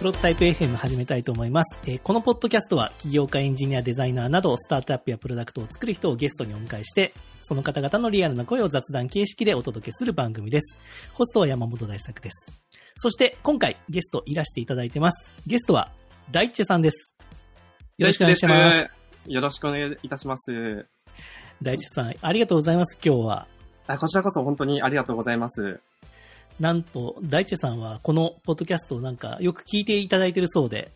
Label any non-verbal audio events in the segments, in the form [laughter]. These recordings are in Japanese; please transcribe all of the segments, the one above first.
はい。プロトタイプ FM 始めたいと思います。えーこのポッドキャストは、起業家、エンジニア、デザイナーなど、スタートアップやプロダクトを作る人をゲストにお迎えして、その方々のリアルな声を雑談形式でお届けする番組です。ホストは山本大作です。そして、今回、ゲストいらしていただいてます。ゲストは、大ッチェさんです。よろしくお願いします。す。よろしくお願いいたします。大ッチェさん、ありがとうございます、今日は。あこちらこそ本当にありがとうございます。なんと、大地さんはこのポッドキャストをなんかよく聞いていただいてるそうで、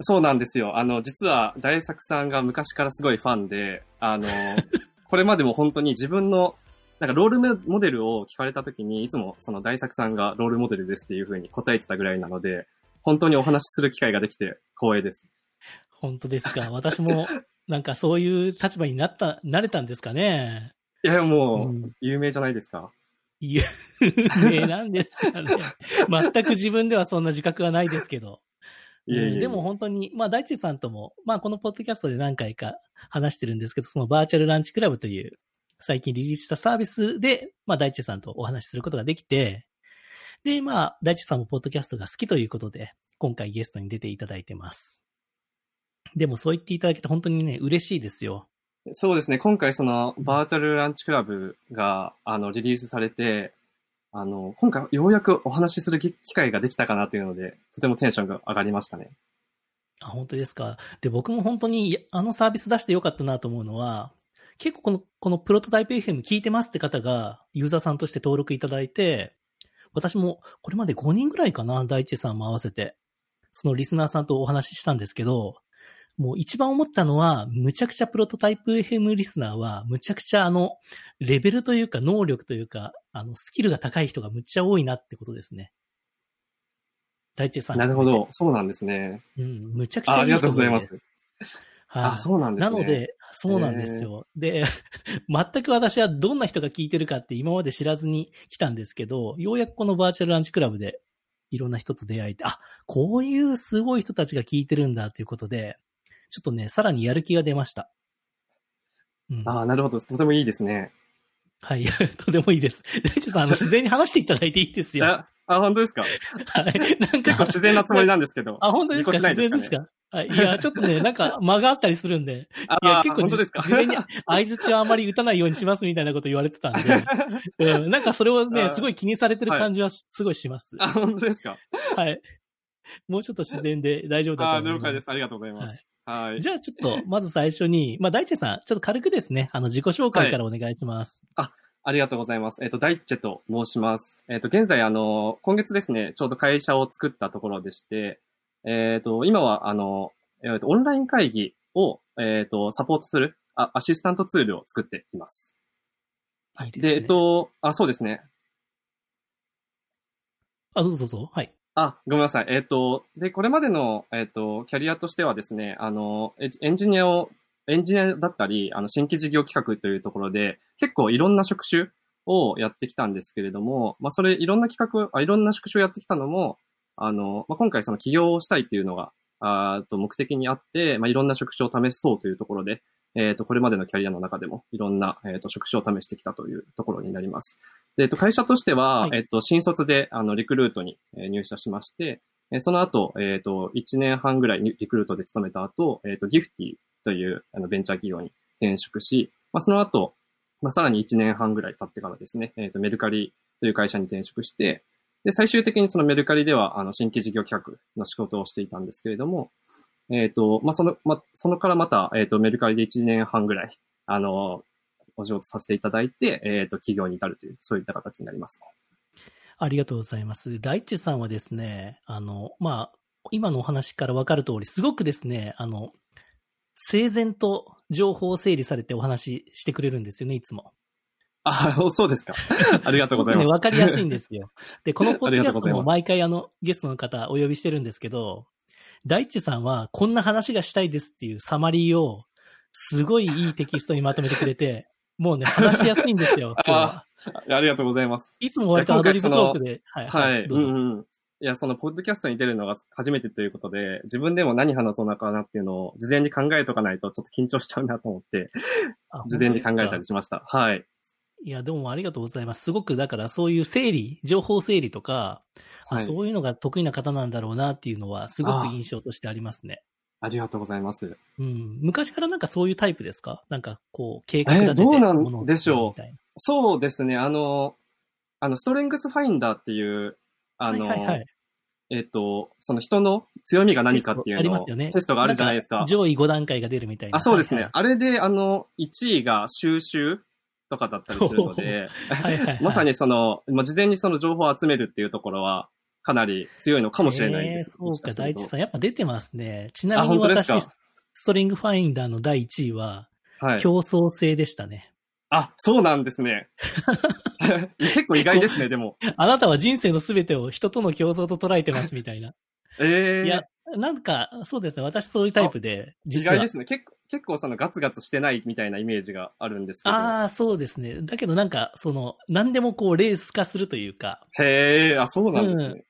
そうなんですよ。あの、実は大作さんが昔からすごいファンで、あの、[laughs] これまでも本当に自分の、なんかロールモデルを聞かれた時に、いつもその大作さんがロールモデルですっていう風に答えてたぐらいなので、本当にお話しする機会ができて光栄です。本当ですか？私もなんかそういう立場になった、なれたんですかね？いや、もう、うん有名じゃないですか？有名 [laughs] なんですかね。全く自分ではそんな自覚はないですけど。いえいえいえうんでも本当に、まあ大地さんとも、まあこのポッドキャストで何回か話してるんですけど、そのバーチャルランチクラブという最近リリースしたサービスで、まあ大地さんとお話しすることができて、で、まあ大地さんもポッドキャストが好きということで、今回ゲストに出ていただいてます。でもそう言っていただけて本当にね、嬉しいですよ。そうですね。今回そのバーチャルランチクラブがあのリリースされて、あの、今回ようやくお話しする機会ができたかなというので、とてもテンションが上がりましたね。あ、本当ですか。で、僕も本当にあのサービス出してよかったなと思うのは、結構この、このプロトタイプ FM 聞いてますって方がユーザーさんとして登録いただいて、私もこれまで5人ぐらいかな、大地さんも合わせて、そのリスナーさんとお話ししたんですけど、もう一番思ったのは、むちゃくちゃプロトタイプ FM リスナーは、むちゃくちゃあの、レベルというか能力というか、あの、スキルが高い人がむっちゃ多いなってことですね。大地さん。なるほど。。そうなんですね。うん、むちゃくちあありがとゃいい人が多いでうございます。はいあ、そうなんですね。なの、で、そうなんですよ。で、[laughs] 全く私はどんな人が聞いてるかって今まで知らずに来たんですけど、ようやくこのバーチャルランチクラブでいろんな人と出会えて、あ、こういうすごい人たちが聞いてるんだということで、ちょっとね、さらにやる気が出ました。うん、ああ、なるほど。とてもいいですね。はい、[laughs] とてもいいです。大地さん、あの、[laughs] 自然に話していただいていいですよ。あ、あ本当ですか？[laughs] はい。なんか結構、自然なつもりなんですけど。あ、本当ですか？ぎこちない自然ですか？はい。いや、ちょっとね、なんか間があったりするんで、あいや、結構事前に相槌はあまり打たないようにしますみたいなこと言われてたんで、うん、なんかそれをね、あすごい気にされてる感じはすごいします。あ、本当ですか？はい。もうちょっと自然で大丈夫だあと思います。了解です。ありがとうございまはいす。はい。じゃあちょっと、まず最初に、まあ、大地さん、ちょっと軽くですね、あの、自己紹介からお願いします。ありがとうございます。えっ、と、ダイッチェと申します。えっ、と、現在、あの、今月ですね、ちょうど会社を作ったところでして、えっ、と、今は、あの、えーと、オンライン会議を、えっ、と、サポートするあアシスタントツールを作っています。いいですね。で、えっと、あ、そうですね。あ、どうぞどうぞ。はい。あ、ごめんなさい。えっ、と、で、これまでの、えっ、と、キャリアとしてはですね、あの、エンジニアを、エンジニアだったり、あの、新規事業企画というところで、結構いろんな職種をやってきたんですけれども、まあ、それ、いろんな企画、あいろんな職種をやってきたのも、あの、まあ、今回その起業をしたいっていうのが、あーと目的にあって、まあ、いろんな職種を試そうというところで、えっ、と、これまでのキャリアの中でも、いろんな、えっ、と、職種を試してきたというところになります。で、えっと、会社としては、はいえっと、新卒で、あの、リクルートにえー入社しまして、えーその後、えっと、1年半ぐらいにリクルートで勤めた後、えっと、ギフティという、あの、ベンチャー企業に転職し、まあ、その後、まあ、さらに1年半ぐらい経ってからですね、えっと、メルカリという会社に転職して、で、最終的にそのメルカリでは、あの、新規事業企画の仕事をしていたんですけれども、えっ、と、まあ、その、まあ、そのからまた、えっ、と、メルカリで1年半ぐらい、あの、お仕事させていただいて、えっ、と、企業に至るという、そういった形になります。ありがとうございます。大地さんはですね、あの、まあ、今のお話からわかる通り、すごくですね、あの、整然と情報を整理されてお話ししてくれるんですよね、いつも。あ、そうですか。[laughs] ありがとうございます。ね、わかりやすいんですよ。で、この [laughs] ポッドキャストも毎回あの、ゲストの方お呼びしてるんですけど、大地さんはこんな話がしたいですっていうサマリーを、すごいいいテキストにまとめてくれて、[laughs] もうね、話しやすいんですよ、[laughs] 今日は。ありがとうございます。いつも割とアドリブトークで、はい、はい。どうぞ。んうん。いや、その、ポッドキャストに出るのが初めてということで、自分でも何話そうなかなっていうのを事前に考えとかないとちょっと緊張しちゃうなと思って、あ事前に考えたりしました。はい。いや、でもありがとうございます。すごく、だからそういう整理、情報整理とか、あはいそういうのが得意な方なんだろうなっていうのは、すごく印象としてありますね。ありがとうございます。うん。昔からなんかそういうタイプですか？なんかこう、計画え立ててどうなんものをでしょう作るみたいそうですね、あの、あの、ストレングスファインダーっていう、あの、はいはいはいえっ、と、その人の強みが何かっていうのをテストありますよねテストがあるじゃないですかん。上位5段階が出るみたいな。あ、そうですね。はいあれで、あの、1位が収集とかだったりするので、[laughs] はいはいはいまさにその、まあ、事前にその情報を集めるっていうところは、かなり強いのかもしれないです。えーそうか、大地さん。やっぱ出てますね。ちなみに私か、ストリングファインダーの第1位は、はい。競争性でしたね。あ、そうなんですね。[laughs] 結構意外ですね、でも。あなたは人生のすべてを人との競争と捉えてますみたいな。ええいや、なんか、そうですね。私そういうタイプで、意実は。外ですね。結構、結構そのガツガツしてないみたいなイメージがあるんですけど。ああ、そうですね。だけどなんか、その、何でもこう、レース化するというか、へえ、あ、そうなんですね。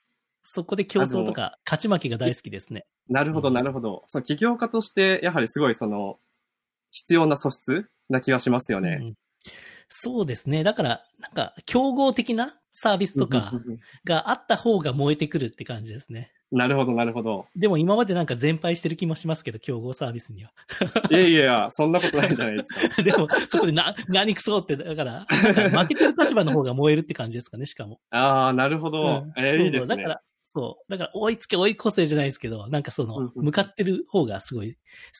そこで競争とか、勝ち負けが大好きですね。なるほど、うんなるほど。その起業家として、やはりすごいその、必要な素質な気がしますよね。うんそうですね。だから、なんか、競合的なサービスとかがあった方が燃えてくるって感じですね。なるほど、なるほど。でも今までなんか全敗してる気もしますけど、競合サービスには。いやいや、そんなことないじゃないですか。[laughs] でも、そこでな、何くそって、だから、か負けてる立場の方が燃えるって感じですかね、しかも。ああ、なるほど。うんえーいいですね。だから、そう。だから、追いつけ追い越せじゃないですけど、なんかその、向かってる方がすごい好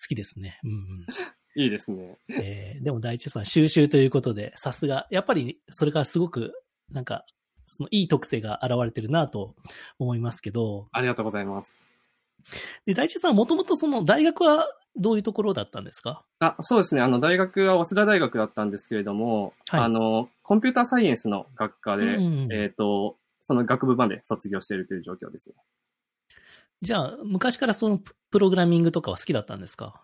きですね。うんうん。いいですね。えーでも大地さん、収集ということで、さすが、やっぱり、それがすごく、なんか、そのいい特性が現れてるなと思いますけど、ありがとうございます。で、大地さん、もともとその大学はどういうところだったんですか？あ、そうですね。あの、大学は早稲田大学だったんですけれども、はいあの、コンピューターサイエンスの学科で、うんえっ、と、その学部まで卒業しているという状況ですね。じゃあ、昔からそのププログラミングとかは好きだったんですか？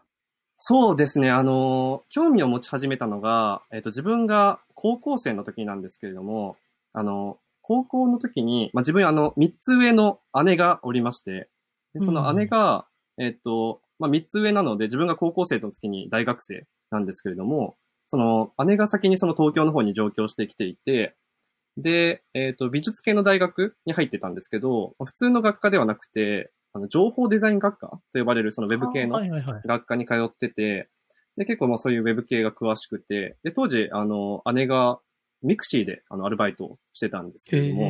そうですね。あの、興味を持ち始めたのが、えっ、と、自分が高校生の時なんですけれども、あの、高校の時に、まあ、自分、あの、三つ上の姉がおりまして、でその姉が、えっ、と、まあ、三つ上なので、自分が高校生の時に大学生なんですけれども、その、姉が先にその東京の方に上京してきていて、で、えっ、と、美術系の大学に入ってたんですけど、普通の学科ではなくて、あの、情報デザイン学科と呼ばれるそのウェブ系の。学科に通ってて、で、結構まあそういうウェブ系が詳しくて、で、当時、あの、姉がミクシーであのアルバイトをしてたんですけれども、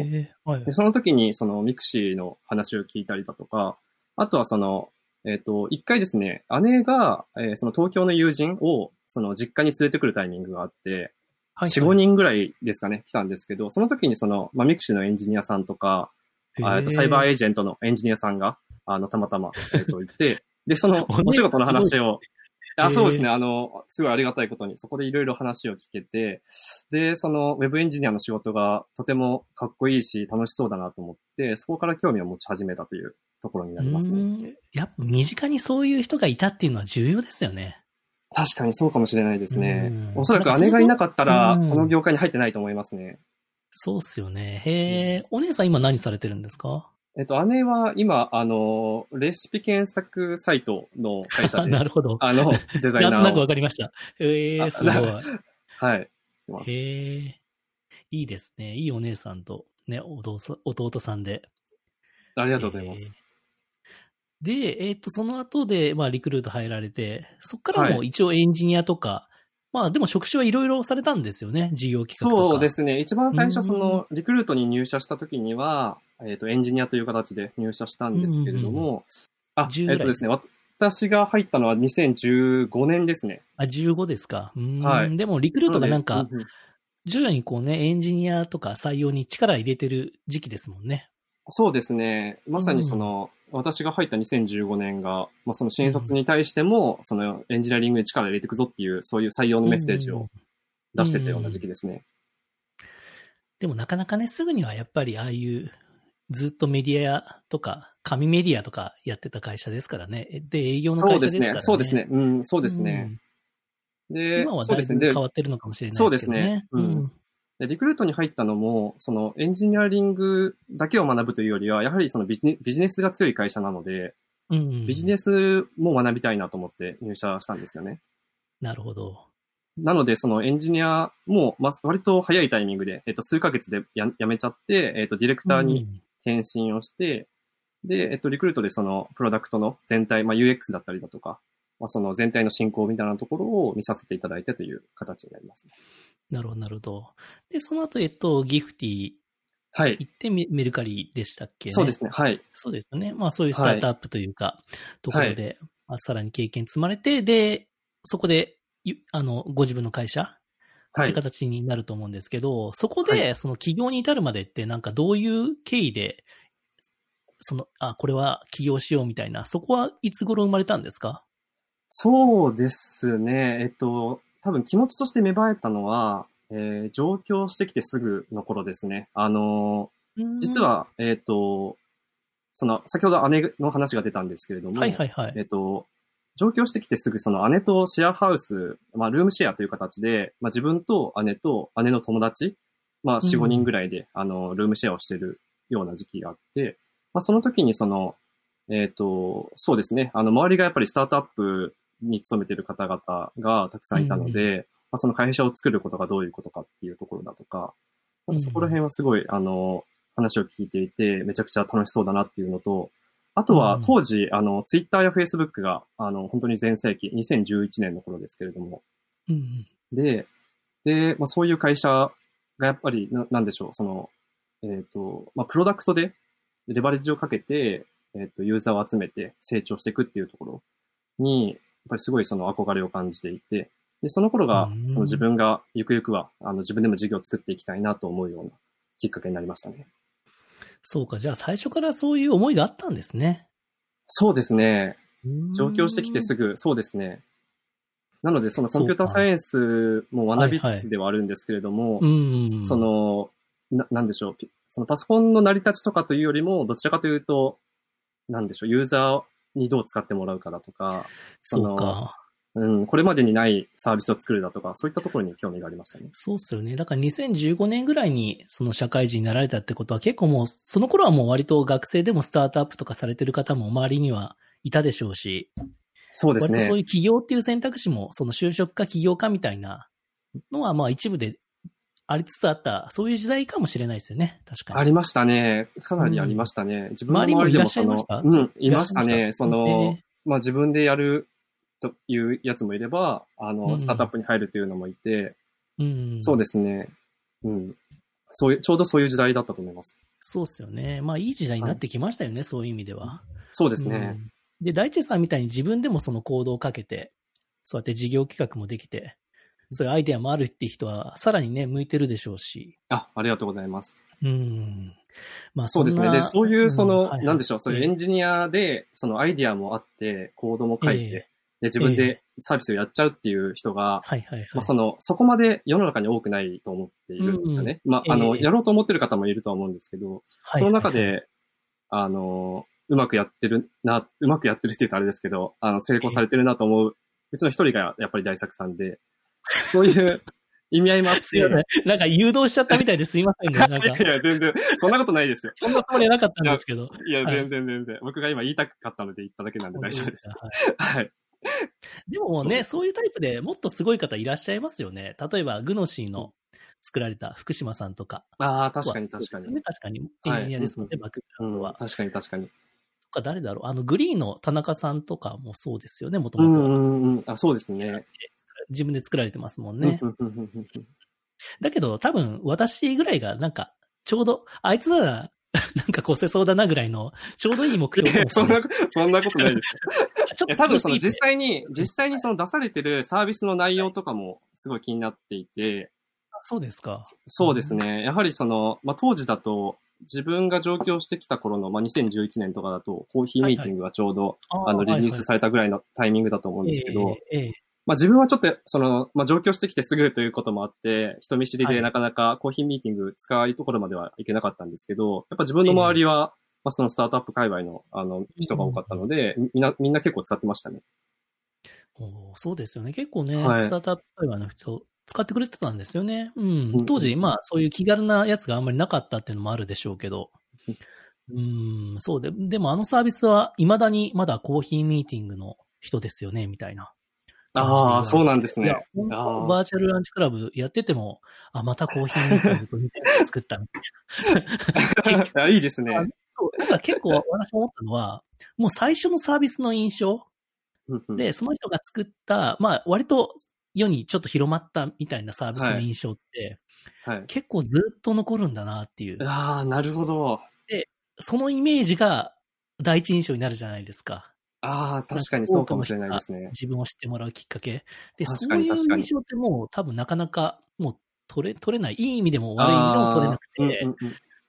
はいで。その時にそのミクシーの話を聞いたりだとか、あとはその、えっ、と、一回ですね、姉が、えーその東京の友人をその実家に連れてくるタイミングがあって、はい4、5人ぐらいですかね、来たんですけど、その時にその、まあ、ミクシーのエンジニアさんとか、あとサイバーエージェントのエンジニアさんが、あの、たまたま、えっと、いて、で、その、お仕事の話を、あ、そうですね、あの、すごいありがたいことに、そこでいろいろ話を聞けて、で、その、ウェブエンジニアの仕事がとてもかっこいいし、楽しそうだなと思って、そこから興味を持ち始めたというところになりますね。うんやっぱ身近にそういう人がいたっていうのは重要ですよね。確かにそうかもしれないですね。うんおそらく姉がいなかったら、うんこの業界に入ってないと思いますね。そうっすよね。へえ、お姉さん今何されてるんですか？えっと、姉は今、あの、レシピ検索サイトの会社あで、[laughs] なるほど。あの、デザイナーを。なんとなくわかりました。へえ、あすごい。はい。へえ、いいですね。いいお姉さんと、ね、弟さ弟さんで。ありがとうございます。えーで、えっ、と、その後で、まあ、リクルート入られて、そこからもはい一応エンジニアとか、まあ、でも職種はいろいろされたんですよね。事業企画とか。そうですね。一番最初、その、リクルートに入社した時には、えっ、と、エンジニアという形で入社したんですけれども、あ、10えっ、とですね、私が入ったのは2015年ですね。あ、15ですか。うーんはいでも、リクルートがなんか徐々にこうね、エンジニアとか採用に力入れてる時期ですもんね。そうですね。まさにその、私が入った2015年が、まあ、その新卒に対しても、そのエンジニアリングに力入れていくぞっていう、そういう採用のメッセージうんを出してたような時期ですね。でもなかなかね、すぐにはやっぱりああいう、ずっとメディアとか、紙メディアとかやってた会社ですからね。で、営業のそうですね会社ですからね。。そうですね。うん、そうですね。うん。で、今はだいそうですね。でぶ変わってるのかもしれないですね。そうですねうんでリクルートに入ったのも、そのエンジニアリングだけを学ぶというよりは、やはりそのビジネスが強い会社なので、うん。うんビジネスも学びたいなと思って入社したんですよね。なるほど。なので、そのエンジニアも、まあ、割と早いタイミングで、えっと、数ヶ月でや辞めちゃって、えっと、ディレクターに転身をして、で、えっと、リクルートでそのプロダクトの全体、まあ、UX だったりだとか、まあ、その全体の進行みたいなところを見させていただいてという形になります、ね。なるほど、なるほど。で、その後、えっと、ギフティはい。行ってメメルカリでしたっけ、ね、そうですね。はい。そうですよね。まあそういうスタートアップというか、ところで、まあ、さらに経験積まれて、で、そこで、ゆあの、ご自分の会社ってはい。形になると思うんですけど、そこはで、その起業に至るまでって、なんかどういう経緯で、その、あ、これは起業しようみたいな、そこはいつ頃生まれたんですか？そうですね。えっと、多分気持ちとして芽生えたのは、えー上京してきてすぐの頃ですね。あのー実、は、えっと、その、先ほど姉の話が出たんですけれども、はいはいはい。えっと、上京してきてすぐその姉とシェアハウス、まあルームシェアという形で、まあ自分と姉と姉の友達、まあ4、うん5人ぐらいで、あの、ルームシェアをしてるような時期があって、まあその時にその、えっ、と、そうですね、あの、周りがやっぱりスタートアップに勤めてる方々がたくさんいたので、まあその会社を作ることがどういうことかっていうところだとか、そこら辺はすごい、あの、話を聞いていて、めちゃくちゃ楽しそうだなっていうのと、あとはうん当時、あの、ツイッターやフェイスブックが、あの、本当に全盛期、2011年の頃ですけれども、うんうん。で、で、まあ、そういう会社がやっぱり、ななんでしょう、その、えっ、と、まあ、プロダクトでレバレッジをかけて、えっ、と、ユーザーを集めて成長していくっていうところに、ぱりすごいその憧れを感じていて、で、その頃がうん、その自分がゆくゆくは、あの、自分でも事業を作っていきたいなと思うようなきっかけになりましたね。そうか、じゃあ最初からそういう思いがあったんですね。そうですね。上京してきてすぐ。ぐ、そうですね。なので、そのコンピューターサイエンスも学びつつではあるんですけれども、うん。そ、の、な、なんでしょう。そのパソコンの成り立ちとかというよりも、どちらかというと、なんでしょう、ユーザーにどう使ってもらうかだとか、そうか。うん、これまでにないサービスを作るだとか、そういったところに興味がありましたね。そうっすよね。だから2015年ぐらいにその社会人になられたってことは結構もう、その頃はもう割と学生でもスタートアップとかされてる方も周りにはいたでしょうし、そうですね。割とそういう起業っていう選択肢も、その就職か起業かみたいなのはまあ一部でありつつあった、そういう時代かもしれないですよね。確かに。ありましたね。かなりありましたね。自分の周りもいらっしゃいました？うん、いましたね。その、えまあ自分でやるというやつもいれば、あうんの、スタートアップに入るというのもいて、ーうん。そうですね。うん。そういう、ちょうどそういう時代だったと思います。そうっすよね。まあいい時代になってきましたよね、そういう意味では。そうですね。うんで、大地さんみたいに自分でもその行動をかけて、そうやって事業企画もできて、そういうアイデアもあるって人は、さらにね、向いてるでしょうし。あ、ありがとうございます。うん。まあ、そうですね。で、そういう、その、んはいはいなんでしょう、そういうエンジニアで、そのアイディアもあって、コードも書いて、ええで、自分でサービスをやっちゃうっていう人が、はいはいはい。まあ、その、そこまで世の中に多くないと思っているんですよね。まあ、あの、ええやろうと思ってる方もいるとは思うんですけど、はいその中で、あの、うまくやってるな、うまくやってるって言うとあれですけど、あの、成功されてるなと思う、うちの一人がやっぱり大作さんで、そういう意味合いもあって。なんか誘導しちゃったみたいですいませんね。なんかいや、いや、全然、そんなことないですよ。そんなつもりはなかったんですけど。いや、はい全然全然。僕が今言いたかったので言っただけなんで大丈夫です。本当かはいはい。でもね、そういうタイプでもっとすごい方いらっしゃいますよね。例えば、グノシーの作られた福島さんとか。ああ、確かに確かに。確かに。エンジニアですもんね、バックグうんラウンドは。確かに確かに。とか誰だろう。あの、グリーンの田中さんとかもそうですよね、もともと。うん。あ、そうですね。自分で作られてますもんね。だけど、多分、私ぐらいが、なんか、ちょうど、あいつなら、[laughs] なんか越せそうだなぐらいの、ちょうどいい目標い。やそんな、そんなことないです。よ。[laughs] ちょいや、多分その実際に、実際にその出されてるサービスの内容とかもすごい気になっていて、そうですか。そうですね。やはりその、まあ、当時だと、自分が上京してきた頃の、まあ、2011年とかだと、コーヒーミーティングがちょうど、あの、リリースされたぐらいのタイミングだと思うんですけど、ええええまあ自分はちょっと、その、まあ上京してきてすぐということもあって、人見知りはいでなかなかコーヒーミーティング使いところまではいけなかったんですけど、やっぱ自分の周りは、まあそのスタートアップ界隈の、あの、人が多かったので、みんな、みんな結構使ってましたね。おーそうですよね。結構ね、はいスタートアップ界隈の人、使ってくれてたんですよね。ううんん。当時、まあ、そういう気軽なやつがあんまりなかったっていうのもあるでしょうけど。うん、そうで、でもあのサービスは、未だにまだコーヒーミーティングの人ですよね、みたいなああ、そうなんですね。、バーチャルランチクラブやってても、あ、またコーヒーミーティングとみたいなの作ったみたいな。[laughs] いいですね。そう、だから結構私思ったのは、もう最初のサービスの印象で、その人が作った、まあ割と世にちょっと広まったみたいなサービスの印象って、はい。結構ずっと残るんだなっていう、ああ、なるほど。そのイメージが第一印象になるじゃないですか。ああ、確かにそうかもしれないですね。自分を知ってもらうきっかけ。で、確そういう印象ってもう多分なかなかもう取れ、取れない。いい意味でも悪い意味でも取れなくて、うんうん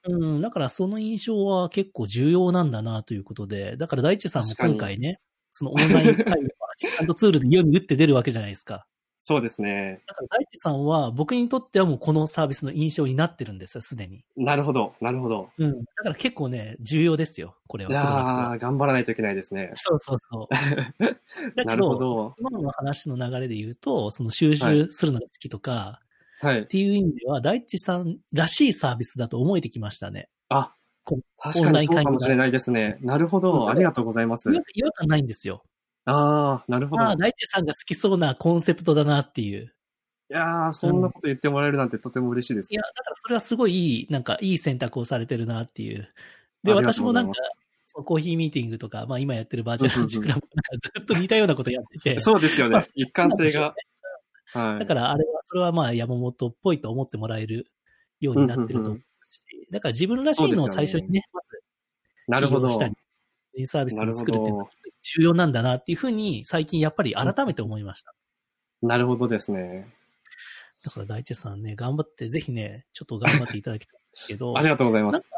うんうん、だからその印象は結構重要なんだなということで、だから大地さんも今回ね、そのオンライン会議のアシスタントツールで世に打って出るわけじゃないですか。そうですね。だから大地さんは僕にとってはもうこのサービスの印象になってるんですよ、すでに。なるほど、なるほど。うん。だから結構ね、重要ですよ、これは。いやプロダクトはー頑張らないといけないですね。そうそうそう。[laughs] だなるほけど、ど。今の話の流れで言うと、その収集するのが好きとか、はいっ。ていう意味では、大地さんらしいサービスだと思えてきましたね。あこ、確かにそうかもしれないですね。なるほうんど。ありがとうございます違和感ないんですよ。ああ、なるほど。ああ、い大地さんが好きそうなコンセプトだなっていう。やーそんなこと言ってもらえるなんてとても嬉しいですい。や、だからそれはすごいいい、なんかいい選択をされてるなっていう。で、私もなんかコーヒーミーティングとか、まあ今やってるバーチャルランチクラブんかずっと似たようなことやってて。[laughs] そうですよまあ。ね一貫性が。はい。だからあれは、それはまあ山本っぽいと思ってもらえるようになってると思うし、だから自分らしいのを最初にね、まずなるほど。したり、個人サービスを作るっていうのは重要なんだなっていうふうに最近やっぱり改めて思いました。なるほどですね。だから大地さんね、頑張って、ぜひね、ちょっと頑張っていただきたいんですけど [laughs] あ、りがとうございます。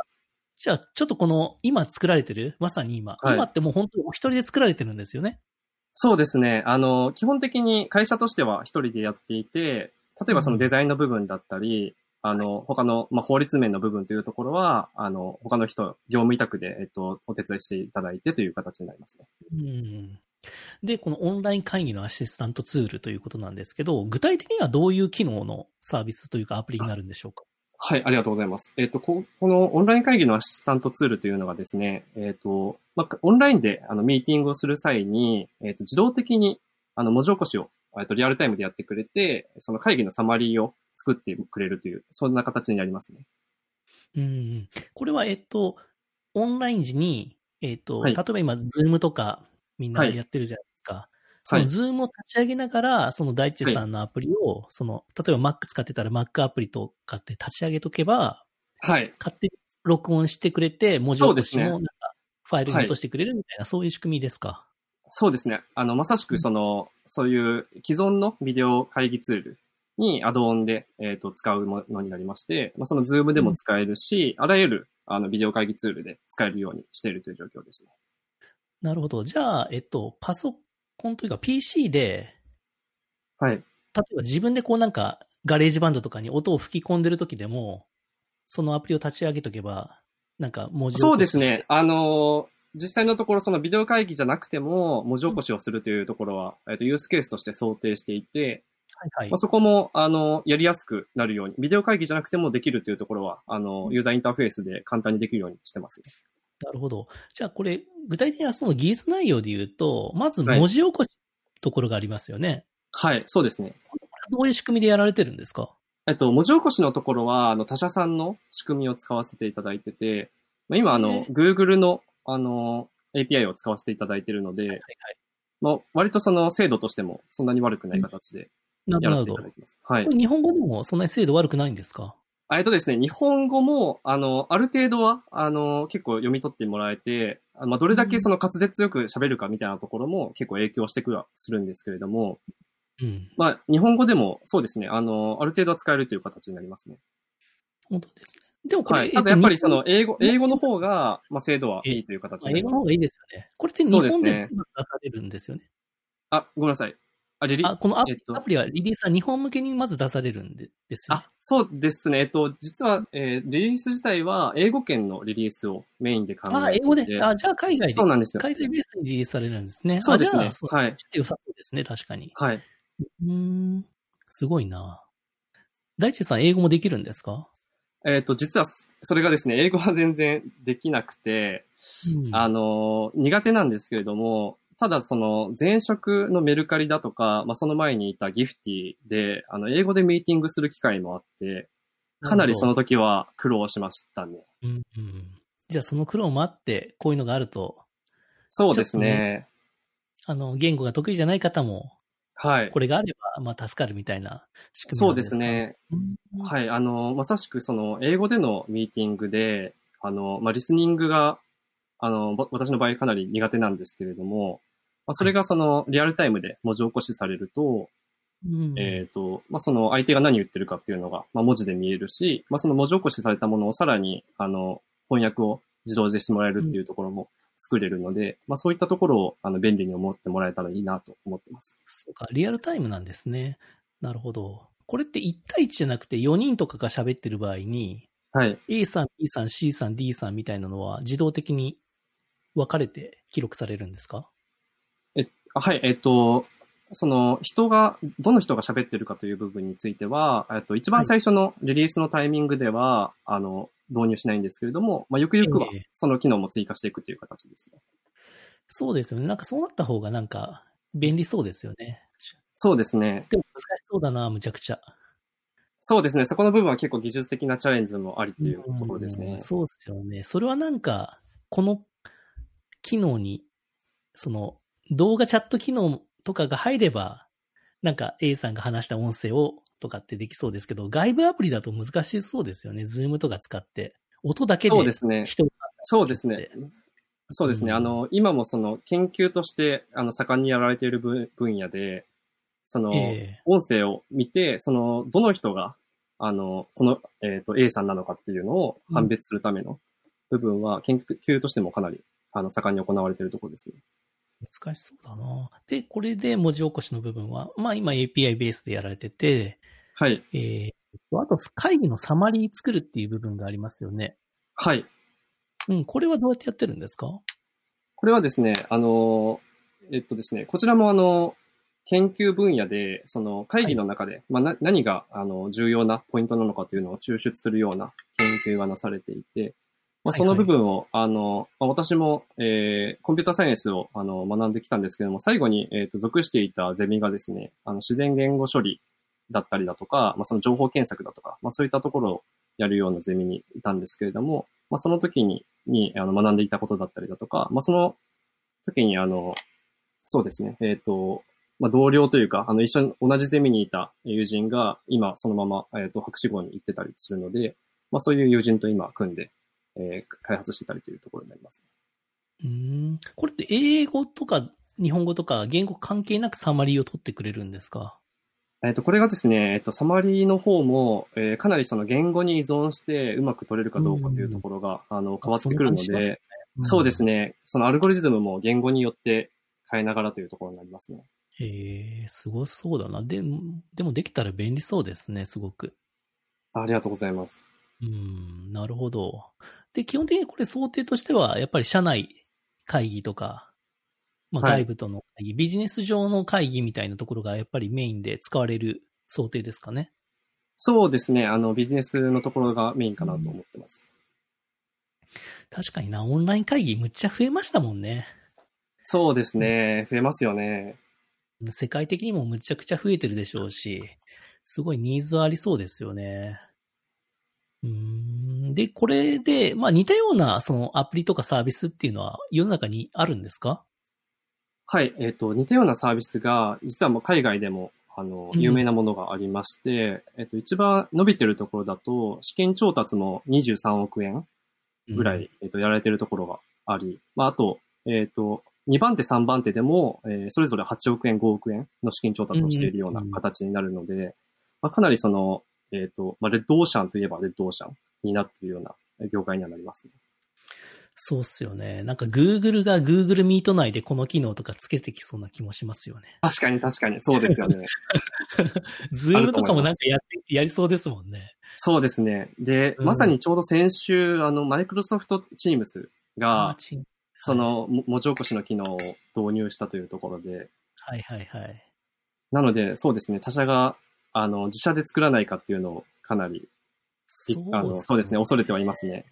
じゃあちょっとこの今作られてる、まさに今、はい今ってもう本当にお一人で作られてるんですよね？そうですね。あの、基本的に会社としては一人でやっていて、例えばそのデザインの部分だったり、あの、他の、まあ、法律面の部分というところは、あの、他の人、業務委託で、えっと、お手伝いしていただいてという形になりますね。うんで、このオンライン会議のアシスタントツールということなんですけど、具体的にはどういう機能のサービスというかアプリになるんでしょうか？はい、ありがとうございます。えっ、と、ここのオンライン会議のアシスタントツールというのがですね、えっ、と、まあ、オンラインであのミーティングをする際に、えっ、と、自動的にあの文字起こしを、えっと、リアルタイムでやってくれて、その会議のサマリーを作ってくれるという、そんな形になりますね。うん。これは、えっと、オンライン時に、えっと、はい例えば今、ズームとかみんなはいやってるじゃないですか。そはいのズームを立ち上げながら、その大地さんのアプリを、その、例えば Mac 使ってたら Mac アプリとかって立ち上げとけば、はい。勝手に録音してくれて、文字起こしもなんかファイルに落としてくれるみたいな、そういう仕組みですか？そうですね。あの、まさしくその、そういう既存のビデオ会議ツールにアドオンで、えっ、と、使うものになりまして、まあ、そのズームでも使えるし、あらゆる、あの、ビデオ会議ツールで使えるようにしているという状況ですね。なるほど。じゃあ、えっと、パソコンというか PC で、はい。例えば自分でこうなんか、ガレージバンドとかに音を吹き込んでる時でも、そのアプリを立ち上げとけば、なんか文字起こしそうですね。。あのー実際のところ、そのビデオ会議じゃなくても、文字起こしをするというところは、えっ、と、ユースケースとして想定していて、はいはいまあ、。そこも、あの、やりやすくなるように、ビデオ会議じゃなくてもできるというところは、あの、ユーザーインターフェースで簡単にできるようにしてますね。なるほど。じゃあこれ、具体的なその技術内容で言うと、まずはい文字起こしところがありますよね。はい、そうですね。どういう仕組みでやられてるんですか？えっと、文字起こしのところは、あの、他社さんの仕組みを使わせていただいてて、まあ、今、あの Google の、あの、API を使わせていただいているので、はいはい。まあ、割とその精度としてもそんなに悪くない形でやらせていた。だいてます。はい日本語でもそんなに精度悪くないんですか？あえっとですね、日本語も、あの、ある程度は、あの、結構読み取ってもらえて、あまあ、どれだけその滑舌よく喋るかみたいなところも結構影響してくるはするんですけれども、うん。まあ、日本語でもそうですね、あの、ある程度は使えるという形になりますね。本当ですね。でもこれ、はい。ただやっぱりその日英語、英語の方が、まあ、精度はいいという形本英。語の方がいいですよね。これって日本で出されるんですよね。あ、ごめんなさい。あ、リリあ、このアプリ,、えっとアプリはリリースは日本向けにまず出されるんでですよねあ。、そうですね。えっと、実は、えーリリース自体は英語圏のリリースをメインで考あ、えていて。英語で。あ、じゃあ海外でそう、なんですよ。海外ベースにリリースされるんですね。そうですねはい。良さそうですね、確かに。はい。うーん、すごいな。大地さん、英語もできるんですか？えっ、と、実は、それがですね、英語は全然できなくて、うんあの、苦手なんですけれども、ただその前職のメルカリだとか、まあその前にいたギフティで、あの、英語でミーティングする機会もあって、かなりその時は苦労しましたね。うんうん。じゃあその苦労もあって、こういうのがあると、そうですちょっね。あの、言語が得意じゃない方も、はい。これがあれば、まあ助かるみたいな仕組みそうでなんですか？すね。うん。はい。あの、まさしくその、英語でのミーティングで、あの、まあ、リスニングが、あの、ば私の場合かなり苦手なんですけれども、まあ、それがその、リアルタイムで文字起こしされると、うんえっ、と、まあ、その相手が何言ってるかっていうのが、まあ、文字で見えるし、まあ、その文字起こしされたものをさらに、あの、翻訳を自動でしてもらえるっていうところも作れるので、まあ、そういったところを、あの、便利に思ってもらえたらいいなと思ってます。そうか、リアルタイムなんですね。なるほど。これって1対1じゃなくて4人とかが喋ってる場合に、はい。A さん、B さん、C さん、D さんみたいなのは自動的に分かれて記録されるんですか？あはい、えっ、と、その人が、どの人が喋ってるかという部分については、えっと、一番最初のリリースのタイミングでは、あの、導入しないんですけれども、まあ、ゆくゆくはええその機能も追加していくという形ですね。そうですよね。なんかそうなった方がなんか便利そうですよね。そうですね。でも難しそうだな、むちゃくちゃ。そうですね。そこの部分は結構技術的なチャレンジもありっていうところですねうん。そうですよね。それはなんか、この機能に、その動画チャット機能とかが入れば、なんか A さんが話した音声をとかってできそうですけど、外部アプリだと難しそうですよね。ズームとか使って。音だけでそうですね。人がそうですね。そうですね。うんあの、今もその研究として、あの、盛んにやられている分分野で、その、ええ音声を見て、その、どの人が、あの、この、えっ、と、A さんなのかっていうのを判別するための部分は、研究としてもかなり、あの、盛んに行われているところですね。難しそうだな。で、これで文字起こしの部分は、まあ今 API ベースでやられてて、はい。えーとあと会議のサマリー作るっていう部分がありますよね。はい。うん、これはどうやってやってるんですか？これはですね、あの、えっとですね、こちらもあの、研究分野で、その会議の中で、まあな、何が、あの、重要なポイントなのかというのを抽出するような研究がなされていて、まあ、その部分を、あの、まあ、私も、えー、コンピューターサイエンスを、あの、学んできたんですけども、最後に、えっ、と、属していたゼミがですね、あの、自然言語処理だったりだとか、まあ、その情報検索だとか、まあ、そういったところをやるようなゼミにいたんですけれども、まあ、その時に、に、あの、学んでいたことだったりだとか、まあ、その時に、あの、そうですね、えっ、と、まあ、同僚というか、あの、一緒に同じゼミにいた友人が、今、そのまま、えっ、と、博士号に行ってたりするので、まあ、そういう友人と今、組んで、えー開発してたりというところになります。うん。これって英語とか日本語とか言語関係なくサマリーを取ってくれるんですか？えっ、と、これがですね、えっ、と、サマリーの方も、えーかなりその言語に依存してうまく取れるかどうかというところが、あの、変わってくるので、ますそうですね、そのアルゴリズムも言語によって変えながらというところになりますね。へえ、すごそうだな。でも、でもできたら便利そうですね、すごく。ありがとうございます。うん、なるほど。で、基本的にこれ想定としては、やっぱり社内会議とか、まあ、はい外部との会議、ビジネス上の会議みたいなところがやっぱりメインで使われる想定ですかね？そうですね、あの、ビジネスのところがメインかなと思ってます。確かにな、オンライン会議むっちゃ増えましたもんね。そうですね、増えますよね。世界的にもむちゃくちゃ増えてるでしょうし、すごいニーズはありそうですよね。うーんで、これで、まあ似たようなそのアプリとかサービスっていうのは世の中にあるんですか？はい、えっ、と、似たようなサービスが、実はもう海外でも、あの、うん。有名なものがありまして、えっ、と、一番伸びてるところだと、試験調達も23億円ぐらい、えっ、と、やられてるところがあり、まあ、あと、えっ、と、2番手、3番手でも、えーそれぞれ8億円、5億円の資金調達をしているような形になるので、まあ、かなりその、えっ、と、まあ、レッドオーシャンといえばレッドオーシャンになっているような業界にはなりますね。そうっすよね。なんか Google が Google Meet 内でこの機能とかつけてきそうな気もしますよね。確かに確かに、そうですよね。[laughs] Zoom とかもなんかややりそうですもんね。そうですね。で、うんまさにちょうど先週、あの、マイクロソフトチームスが、そ、の、も文字起こしの機能を導入したというところで、はいはいはい。なので、そうですね、他社が、あの、自社で作らないかっていうのをかなり、いそうあのそうですね、恐れてはいますね。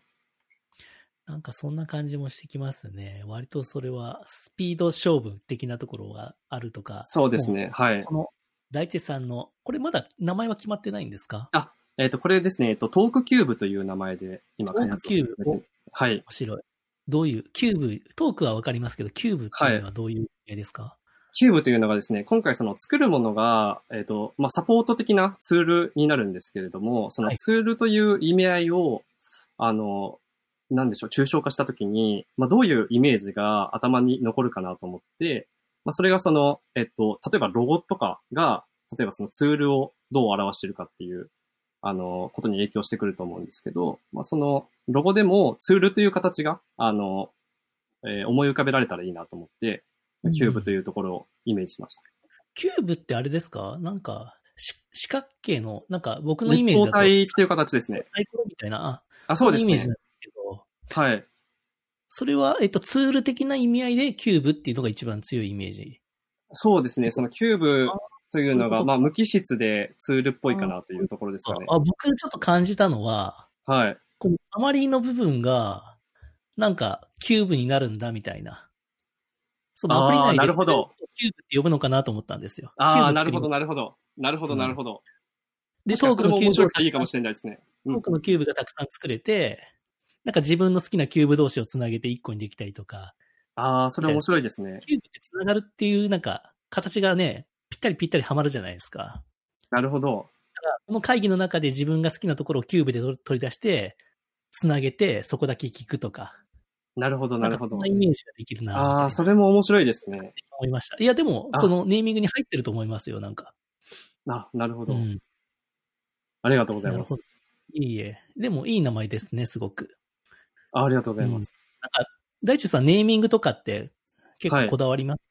なんかそんな感じもしてきますね。割とそれはスピード勝負的なところがあるとか。そうですね。はい。この大地さんの、これまだ名前は決まってないんですか？えっ、と、これですね、えっと、トークキューブという名前で今開発を進めてトークキューブ？はい。面白い。どういう、キューブ、トークはわかりますけど、キューブっていうのはどういう意味ですか、キューブというのがですね、今回その作るものが、えっ、と、まあ、サポート的なツールになるんですけれども、そのはいツールという意味合いを、あの、なんでしょう、抽象化したときに、まあ、どういうイメージが頭に残るかなと思って、まあ、それがその、えっと、例えばロゴとかが、例えばそのツールをどう表しているかっていう、あの、ことに影響してくると思うんですけど、まあ、その、ロゴでもツールという形が、あの、えー思い浮かべられたらいいなと思って、キューブというところをイメージしました。キューブってあれですか？なんか、し四角形の、なんか僕のイメージだと、立方体っていう形ですね。サイコロみたいな、あ、あ、そうですねいイメージ。はい。それは、えっと、ツール的な意味合いでキューブっていうのが一番強いイメージ？そうですね。そのキューブというのが、まあ、無機質でツールっぽいかなというところですかね。あ、僕ちょっと感じたのは、はい。このサマリーの部分が、なんか、キューブになるんだみたいな。そのアプリ内でなるほどキューブって呼ぶのかなと思ったんですよ。ああ、なるほど、なるほど。なるほど、うんなるほど。で、トークのキューブを白くていいかもしれないですね。うんトークのキューブがたくさん作れて、なんか自分の好きなキューブ同士をつなげて一個にできたりとか、ああ、それ面白いですね。キューブってつながるっていうなんか形がね、ぴったりぴったりはまるじゃないですか。なるほど。この会議の中で自分が好きなところをキューブで取取り出して、つなげてそこだけ聞くとか。なるほど、なるほどそんな。イメージができるなああ、それも面白いですね。思いました。いや、でも、あそのネーミングに入ってると思いますよ、なんか。あ、なるほど。うん。ありがとうございます。いいえ。でも、いい名前ですね、すごく。あありがとうございます。大地さん、ネーミングとかって結はい構こだわります、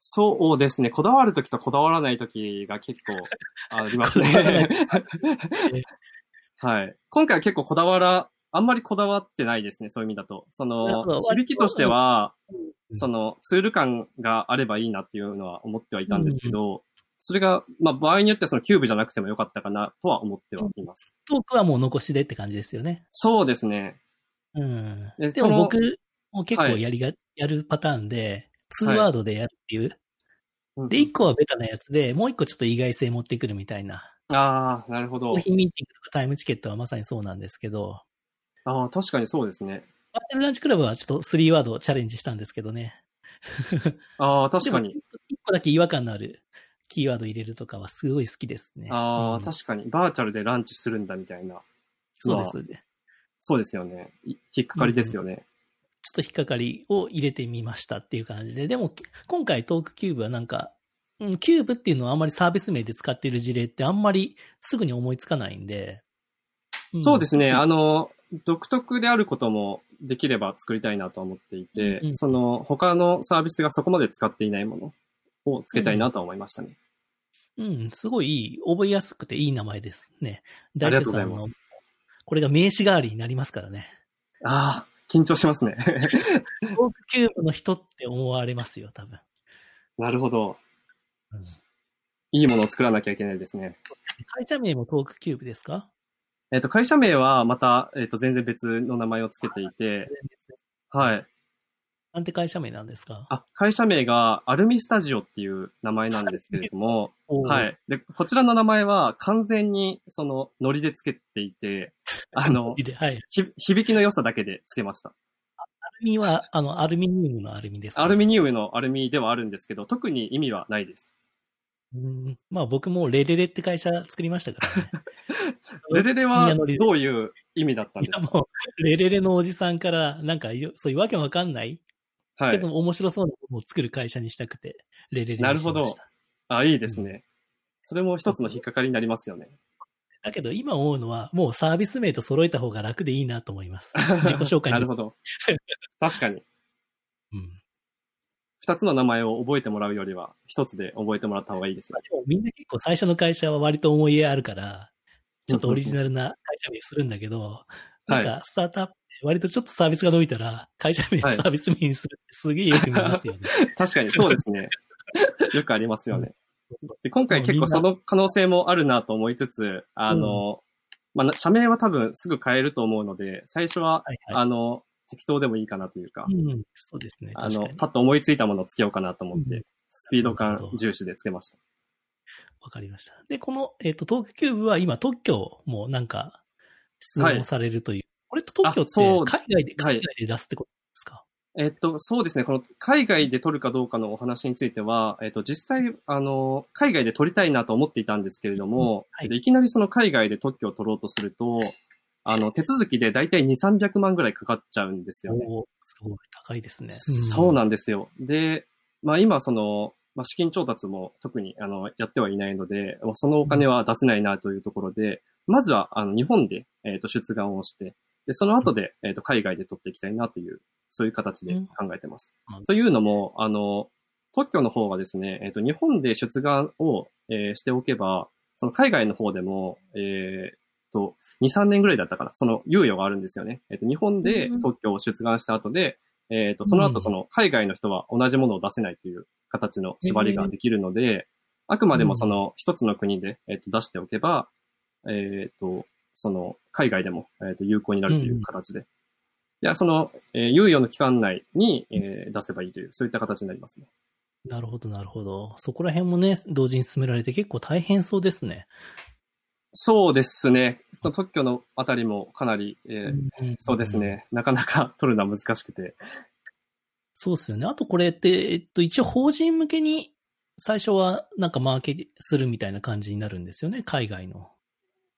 そうですね。こだわるときとこだわらないときが結構 [laughs] ありますね。はい。今回は結構こだわら、あんまりこだわってないですね。そういう意味だと。その、響きとしては、うんその、ツール感があればいいなっていうのは思ってはいたんですけど、それが、まあ、場合によってはそのキューブじゃなくてもよかったかなとは思ってはいます。トークはもう残しでって感じですよね。そうですね。うん。えそのでも僕も結構はいやりが、やるパターンで、ツーワードでやるっていう。うんで、一個はベタなやつで、もう一個ちょっと意外性持ってくるみたいな。ああ、なるほどコー。ヒーミーティングとかタイムチケットはまさにそうなんですけど、ああ、確かにそうですね。バーチャルランチクラブはちょっと3ワードチャレンジしたんですけどね。ああ、確かに。一個だけ違和感のあるキーワード入れるとかはすごい好きですね。ああ、うん確かに。バーチャルでランチするんだみたいな。そうです。ちょそうですよね。い引っかかりですよね。っと引っかかりを入れてみましたっていう感じで。でも、今回トークキューブはなんか、うん、キューブっていうのはあんまりサービス名で使っている事例ってあんまりすぐに思いつかないんで。んそうですね。あの、独特であることもできれば作りたいなと思っていて、うんうんその他のサービスがそこまで使っていないものをつけたいなとは思いましたね。うん、すごいいい、覚えやすくていい名前ですね。大地さんの。これが名刺代わりになりますからね。ああ、緊張しますね。トークキューブの人って思われますよ、多分。なるほど。うんいいものを作らなきゃいけないですね。会社名もトークキューブですか？えっ、と、会社名はまた、えっ、と、全然別の名前をつけていて、はい。なんて会社名なんですか？あ、会社名がアルミスタジオっていう名前なんですけれども、[laughs] はい。で、こちらの名前は完全にそのノリでつけていて、[laughs] あの、ではい。ひ響きの良さだけでつけました。アルミは、あの、アルミニウムのアルミですか？アルミニウムのアルミではあるんですけど、特に意味はないです。うんまあ僕もレレレって会社作りましたからね。[laughs] レレレはどういう意味だったんですか？もう、レレレのおじさんから、なんかよ、そういうわけわかんない、はい。けど面白そうなものを作る会社にしたくて、レレレにしまなるほど。あ、いいですね。それも一つの引っかかりになりますよね。だけど今思うのは、もうサービス名と揃えた方が楽でいいなと思います。[laughs] 自己紹介に。なるほど。確かに。[laughs] うん。二つの名前を覚えてもらうよりは、一つで覚えてもらった方がいいですね。でもみんな結構最初の会社は割と思い入れあるから、ちょっとオリジナルな会社名するんだけど、なんかスタートアップで割とちょっとサービスが伸びたら、会社名はいサービス名にするってすげえよく見ますよね。[laughs] 確かにそうですね。よくありますよね。で今回結構その可能性もあるなと思いつつ、あの、まあ、社名は多分すぐ変えると思うので、最初は、はいはい。あの、適当でもいいかなというか、うん、そうですね。あのパッと思いついたものをつけようかなと思って、うんスピード感重視でつけました。わかりました。で、この、えっ、と、東京キューブは今、特許もなんか、出願されるという。これと特許って、海外で、はい海外で出すってことですか、えっと、そうですね。この海外で取るかどうかのお話については、えっと、実際、あの、海外で取りたいなと思っていたんですけれども、はいでいきなりその海外で特許を取ろうとすると、あの、手続きでだいたい2、300万ぐらいかかっちゃうんですよね。おーすごい高いですね。そうなんんですよ。で、まあ今その、まあ資金調達も特にあのやってはいないので、そのお金は出せないなというところで、まずはあの日本で、えっと出願をして、で、その後で、えっと海外で取っていきたいなという、そういう形で考えてます。うんというのも、あの、特許の方はですね、えっと日本で出願を、えーしておけば、その海外の方でも、えーと、2、3年ぐらいだったかな、その猶予があるんですよね。えっと日本で特許を出願した後で、えっ、と、その後その海外の人は同じものを出せないという形の縛りができるので、あくまでもその一つの国で、えっと出しておけば、えっ、と、その海外でも、えっと有効になるという形で。いや、その、えー猶予の期間内に、えー出せばいいという、そういった形になりますね。なるほど、なるほど。そこら辺もね、同時に進められて結構大変そうですね。そうですね。特許のあたりもかなり、えーうんそうです。ね。なかなか取るのは難しくて。そうですよね。あとこれって、えっと、一応法人向けに最初はなんかマーケするみたいな感じになるんですよね、海外の。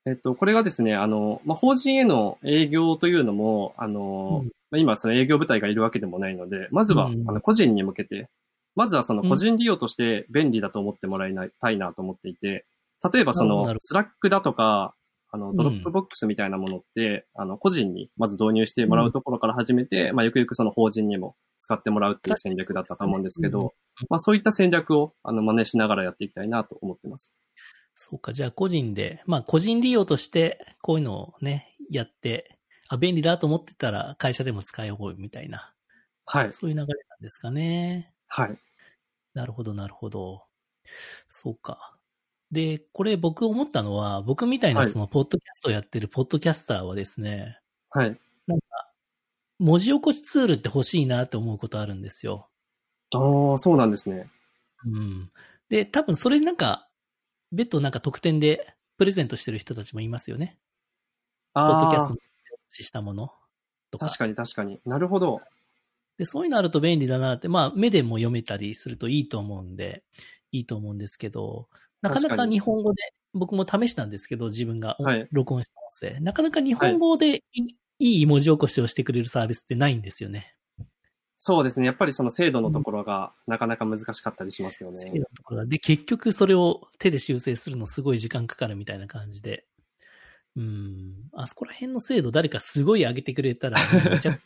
えっと、これがですね、あの、まあ、法人への営業というのも、あの、うん。まあ今その営業部隊がいるわけでもないので、まずは、うんあの、個人に向けて、まずはその個人利用として便利だと思ってもらいたいなと思っていて、例えばその Slack だとか、あの、ん。 Dropbox みたいなものって、あの、個人にまず導入してもらうところから始めて、まあ、ゆくゆくその法人にも使ってもらうっていう戦略だったと思うんですけど、まあ、そういった戦略を、あの、真似しながらやっていきたいなと思ってます。そうか、じゃあ個人で、まあ個人利用としてこういうのをね、やって、あ、便利だと思ってたら会社でも使おうぜみたいな、はい。そういう流れなんですかね。はい。なるほど、なるほど。そうか。で、これ僕思ったのは、僕みたいはないそのポッドキャストをやってるポッドキャスターはですね、はい。文字起こしツールって欲しいなって思うことあるんですよ。ああ、そうなんですね。うん。で、多分それなんか、別途なんか特典でプレゼントしてる人たちもいますよね。ポッドキャスあトのしたものとあ、か。確かに確かに。なるほど。で、そういうのあると便利だなって、まあ目でも読めたりするといいと思うんで、いいと思うんですけど、なかなか日本語で、僕も試したんですけど、自分がはい録音した音声、なかなか日本語でいい、いい文字起こしをしてくれるサービスってないんですよね。そうですね。やっぱりその精度のところがなかなか難しかったりしますよね。精度のところが。で、結局それを手で修正するのすごい時間かかるみたいな感じで。うん。あそこら辺の精度誰かすごい上げてくれたら、めちゃくちゃ、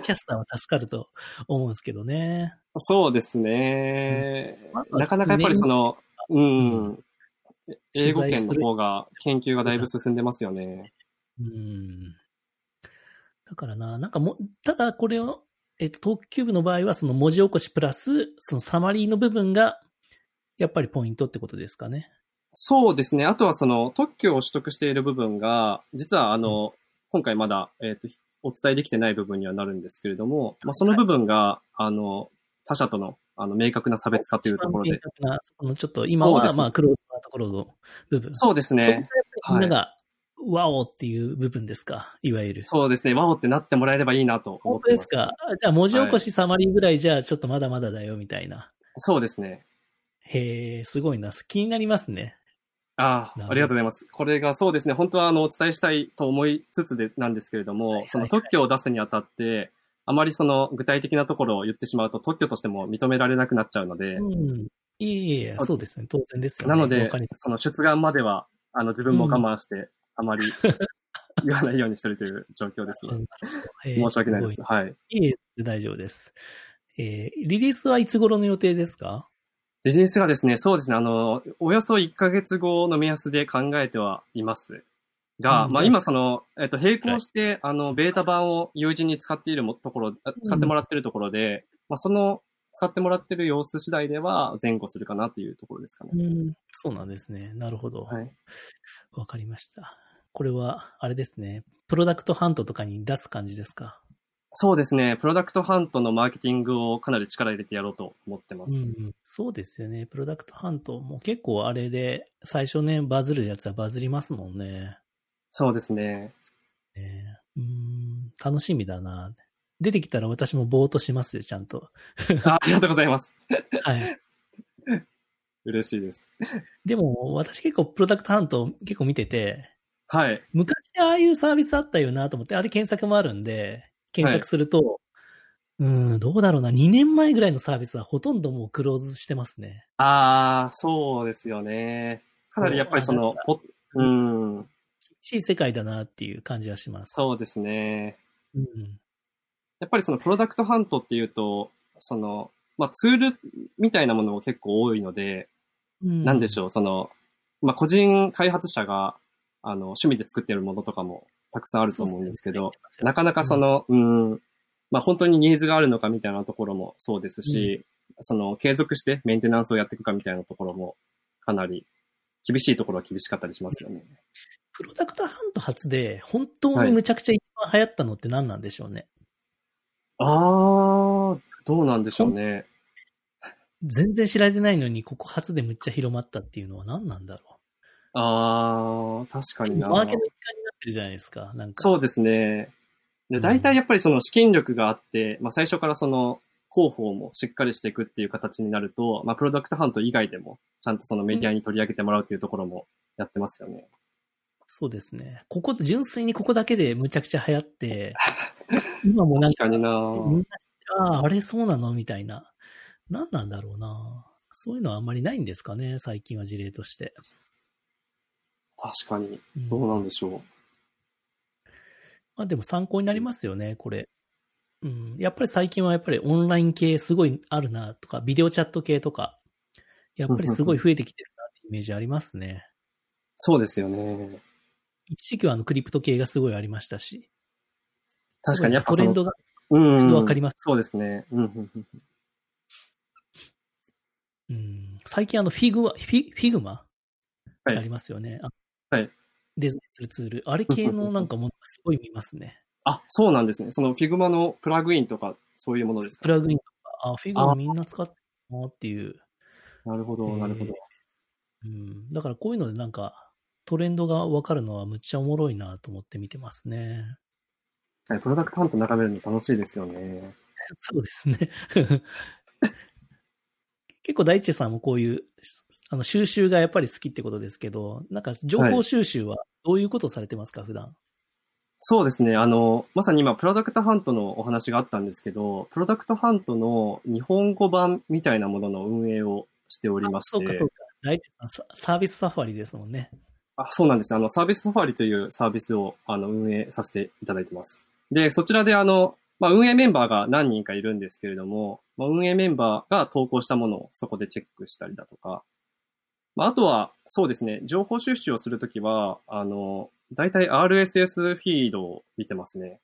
キャスターは助かると思うんですけどね。そうですね。うんなかなかやっぱりその、うん。英語圏の方が研究がだいぶ進んでますよね。うん。だからな、なんかも、ただこれを、えっ、と、特急部の場合はその文字起こしプラス、そのサマリーの部分が、やっぱりポイントってことですかね。そうですね。あとはその特許を取得している部分が、実はあの、今回まだ、えっ、と、お伝えできてない部分にはなるんですけれども、まあ、その部分が、あの、他社との、あの、明確な差別化というところで明確なそこのちょっと今は、ねまあ、クローズなところの部分。そうですそこがみんなが、ワオっていう部分ですか、いわゆる。そうですね。ワオってなってもらえればいいなと思本当ってます。ですか？あじゃあ文字起こしサマリーぐらいじゃあちょっとまだまだだよみたいな。そうですね。へえ、すごいな。気になりますね。ああ、ありがとうございます。これがそうですね、本当はあの、お伝えしたいと思いつつでなんですけれども、はいはいその特許を出すにあたって、あまりその具体的なところを言ってしまうと特許としても認められなくなっちゃうので、うん。いえいえそうですね。当然ですよね。なのでその出願までは、あの、自分も我慢して、あまり [laughs] 言わないようにしてるという状況ですね。へえ申し訳ないですご。はい。いえ、大丈夫です。えーリリースはいつ頃の予定ですか？リリースがですね、そうですね、あの、およそ1ヶ月後の目安で考えてはいます。が、まあうんじゃあ今その、えっと、並行して、あの、ベータ版を友人に使っているもところ、あ使ってもらってるところで、まあその、使ってもらってる様子次第では前後するかなというところですかね。うん、そうなんですね。なるほど。わ、はい。かりました。これは、あれですね。プロダクトハントとかに出す感じですか？そうですね。プロダクトハントのマーケティングをかなり力入れてやろうと思ってます。うん、そうですよね。プロダクトハントも結構あれで、最初ね、バズるやつはバズりますもんね。そうですね。ねうん、楽しみだな。出てきたら私もぼーっとしますよ、ちゃんと。あありがとうございます。はい。嬉しいです。でも、私結構プロダクトハント結構見てて、はい。昔ああいうサービスあったよなと思って、あれ検索もあるんで、検索すると、うん、どうだろうな、2年前ぐらいのサービスはほとんどもうクローズしてますね。ああ、そうですよね。かなりやっぱりその、ポうん、厳しい世界だなっていう感じはします。そうですね。うん。やっぱりそのプロダクトハントっていうと、その、まあツールみたいなものも結構多いので、うん、なんでしょう、その、まあ個人開発者が、あの、趣味で作ってるものとかもたくさんあると思うんですけど、なかなかその、うん、まあ本当にニーズがあるのかみたいなところもそうですし、その継続してメンテナンスをやっていくかみたいなところもかなり厳しいところは厳しかったりしますよね。プロダクトハント初で本当にむちゃくちゃ一番流行ったのって何なんでしょうね。ああ、どうなんでしょうね。全然知られてないのに、ここ初でむっちゃ広まったっていうのは何なんだろああ、確かう。にな。マーケット一環になってるじゃないですか。なんか。そうですね。で、うん大体やっぱりその資金力があって、まあ最初からその広報もしっかりしていくっていう形になると、まあプロダクトハント以外でも、ちゃんとそのメディアに取り上げてもらうっていうところもやってますよね。そうですね。ここ、純粋にここだけでむちゃくちゃ流行って、[laughs] 今もなんか、確かになああ、あれそうなのみたいな。何なんだろうな。そういうのはあんまりないんですかね、最近は事例として。確かに。うんどうなんでしょう。まあでも参考になりますよね、これ。うん。やっぱり最近はやっぱりオンライン系すごいあるなとか、ビデオチャット系とか、やっぱりすごい増えてきてるなってイメージありますね。そうですよね。一時期はあのクリプト系がすごいありましたし。確かにやっぱトレンドが、うん。わかりますそうですね。うんうん。最近あの Figma、フィ Figmaはいありますよね。あはい。デザインするツール。あれ系のなんかものがすごい見ますね。あ、そうなんですね。その Figma のプラグインとか、そういうものですか？プラグインとか、あ、フィグマみんな使ってるなっていう。なるほど、なるほど。うん。だからこういうのでなんか、トレンドがわかるのはむっちゃおもろいなと思って見てますね。はいプロダクトハント眺めるの楽しいですよね。そうですね。[laughs] 結構大地さんもこういう、あの、収集がやっぱり好きってことですけど、なんか情報収集はどういうことをされてますか、普段？そうですね。あの、まさに今、プロダクトハントのお話があったんですけど、プロダクトハントの日本語版みたいなものの運営をしておりまして。そうか、そうか。大地さんサ、サービスサファリですもんね。あ、そうなんです。あの、サービスサファリというサービスを、あの、運営させていただいてます。で、そちらであの、まあ、運営メンバーが何人かいるんですけれども、まあ、運営メンバーが投稿したものをそこでチェックしたりだとか、まあ、あとは、そうですね、情報収集をするときは、あの、大体 RSS フィードを見てますね。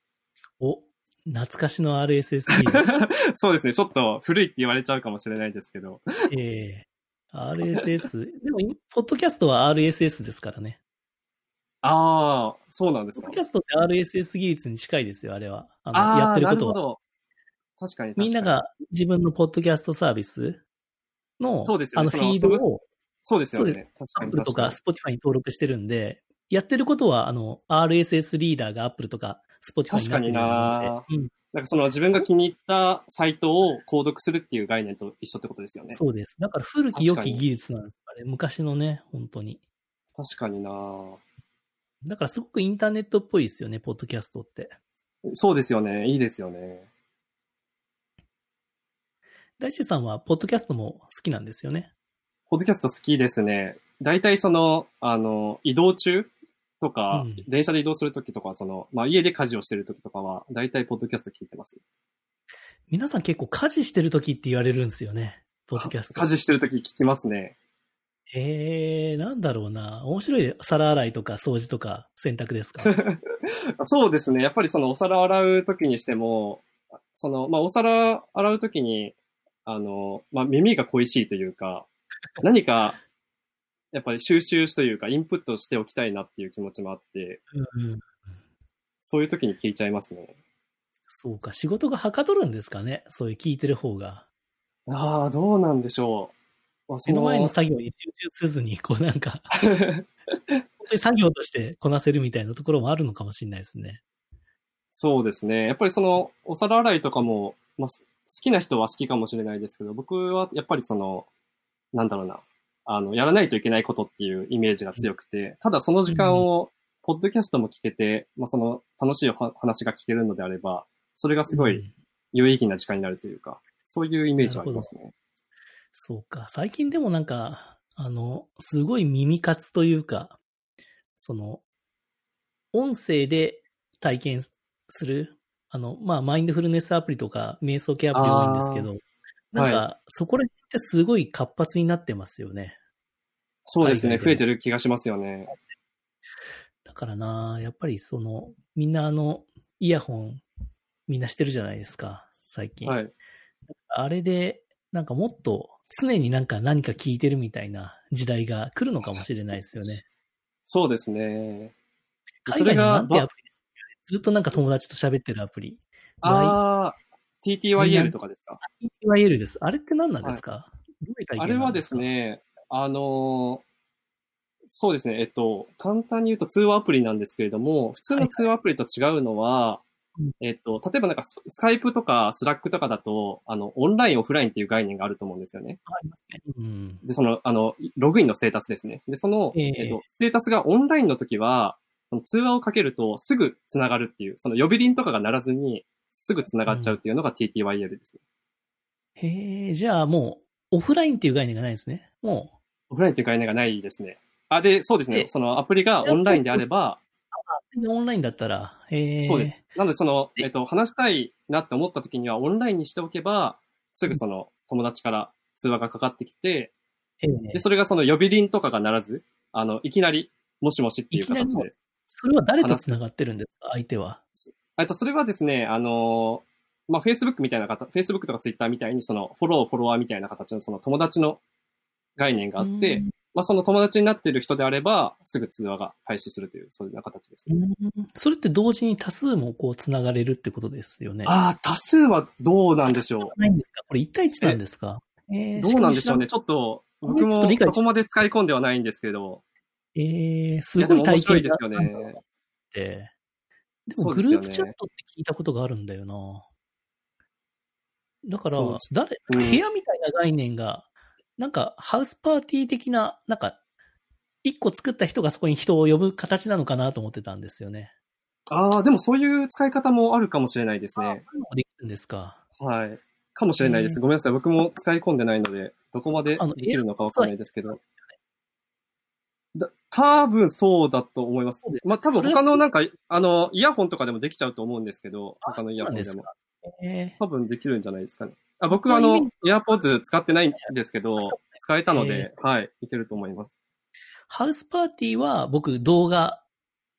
お、懐かしの RSS フィー [laughs] そうですね、ちょっと古いって言われちゃうかもしれないですけど。ド。ええ RSS。でも、ポッドキャストは RSS ですからね。ああ、そうなんですかポッド。キャストって RSS 技術に近いですよ、あれは。あの、ああ、やってることは。なるほど。確かに確かに。みんなが自分のポッドキャストサービスの、そうですよねあのフィードをそうですよね。確かに Apple とか Spotify に登録してるんで、やってることは、あの、RSS リーダーが Apple とか Spotify になってるので、うん、になんかその自分が気に入ったサイトを購読するっていう概念と一緒ってことですよね。そうです。だから古き良き技術なんです。あれ、昔のね、本当に。確かになだからすごくインターネットっぽいですよね、ポッドキャストって。そうですよね。いいですよね。大地さんは、ポッドキャストも好きなんですよね。ポッドキャスト好きですね。大体その、あの、移動中とか、うん電車で移動するときとか、その、まあ、家で家事をしてるときとかは、大体ポッドキャスト聞いてます。皆さん結構家事してる時って言われるんですよね、ポッドキャスト。家事してるとき聞きますね。へえ、なんだろうな。面白い皿洗いとか掃除とか洗濯ですか？[laughs] そうですね。やっぱりそのお皿洗うときにしても、その、まあ、お皿洗うときに、あの、まあ、耳が恋しいというか、何か、やっぱり収集というか、インプットしておきたいなっていう気持ちもあって、うん。そういう時に聞いちゃいますね。そうか、仕事がはかどるんですかね？そういう聞いてる方が。ああ、どうなんでしょう。まあそ目の前の作業に集中せずに、こうなんか、[laughs] 本当に作業としてこなせるみたいなところもあるのかもしれないですね。そうですね。やっぱりその、お皿洗いとかも、まあ、す好きな人は好きかもしれないですけど、僕はやっぱりその、なんだろうな、あの、やらないといけないことっていうイメージが強くて、ただその時間を、ポッドキャストも聞けて、まあ、その、楽しいお話が聞けるのであれば、それがすごいうん。有意義な時間になるというか、そういうイメージはありますね。そうか。最近でもなんか、あの、すごい耳活というか、その、音声で体験する、あの、まあ、マインドフルネスアプリとか、瞑想系アプリ多いんですけど、なんか、そこら辺ってすごい活発になってますよね。そうですね。増えてる気がしますよね。だからな、やっぱりその、みんなあの、イヤホン、みんなしてるじゃないですか、最近。はい。あれで、なんかもっと常になんか何か聞いてるみたいな時代が来るのかもしれないですよね。そうですね。海外のなんてばアプリずっとなんか友達と喋ってるアプリ。ああ、TTYL とかですか？TYL です。あれって何なんですか、どういあれはですね、あのーそうですね、えっと、簡単に言うと通話アプリなんですけれども、普通の通話アプリと違うのは、うんえっと、例えばなんかス Skype とか Slack とかだと、あの、オンライン、オフラインっていう概念があると思うんですよね。ありますね。うん。で、その、あの、ログインのステータスですね。で、その、えええっと、ステータスがオンラインの時は、その通話をかけるとすぐ繋がるっていう、その呼び鈴とかが鳴らずに、すぐ繋がっちゃうっていうのが TTYL ですね。へえ、じゃあもう、オフラインっていう概念がないですね。もう、オフラインっていう概念がないですね。あ、で、そうですね。でそのアプリがオンラインであれば、オンラインだったら、へえ。そうです。。なので、その、でえっと、話したいなって思った時には、オンラインにしておけば、すぐその、友達から通話がかかってきて、ええで、それがその呼び鈴とかが鳴らず、あの、いきなり、もしもしっていう形で。それは誰と繋がってるんですか？相手は。えっと、それはですね、あの、まあ、Facebook みたいな方、Facebook とか Twitter みたいに、その、フォロー、フォロワーみたいな形の、その友達の概念があって、うんまあ、その友達になっている人であれば、すぐ通話が開始するという、そういう形ですね。うんそれって同時に多数もこう繋がれるってことですよね。ああ、多数はどうなんでしょないんですか？これ1対1なんですか？えう。ーどうなんでしょうね。しちょっと、僕もそこまで使い込んではないんですけど、かも知らないえー、すごい体験白いですよね。って。でもグループチャットって聞いたことがあるんだよな。だから誰、うん部屋みたいな概念が、なんかハウスパーティー的な、なんか、一個作った人がそこに人を呼ぶ形なのかなと思ってたんですよね。ああ、でもそういう使い方もあるかもしれないですあね。そういうのもできるんですか。はい。かもしれないです。えーごめんなさい。僕も使い込んでないので、どこまでできるのかわかんないですけど。だ多分そうだと思います。すまあ多分他のなんか、あの、イヤホンとかでもできちゃうと思うんですけど、あ他のイヤホンでも。そうなんえ多分できるんじゃないですかね。あ僕こういう意はあの味、AirPods 使ってないんですけど使えたので、はい、いけると思います。ハウスパーティーは僕動画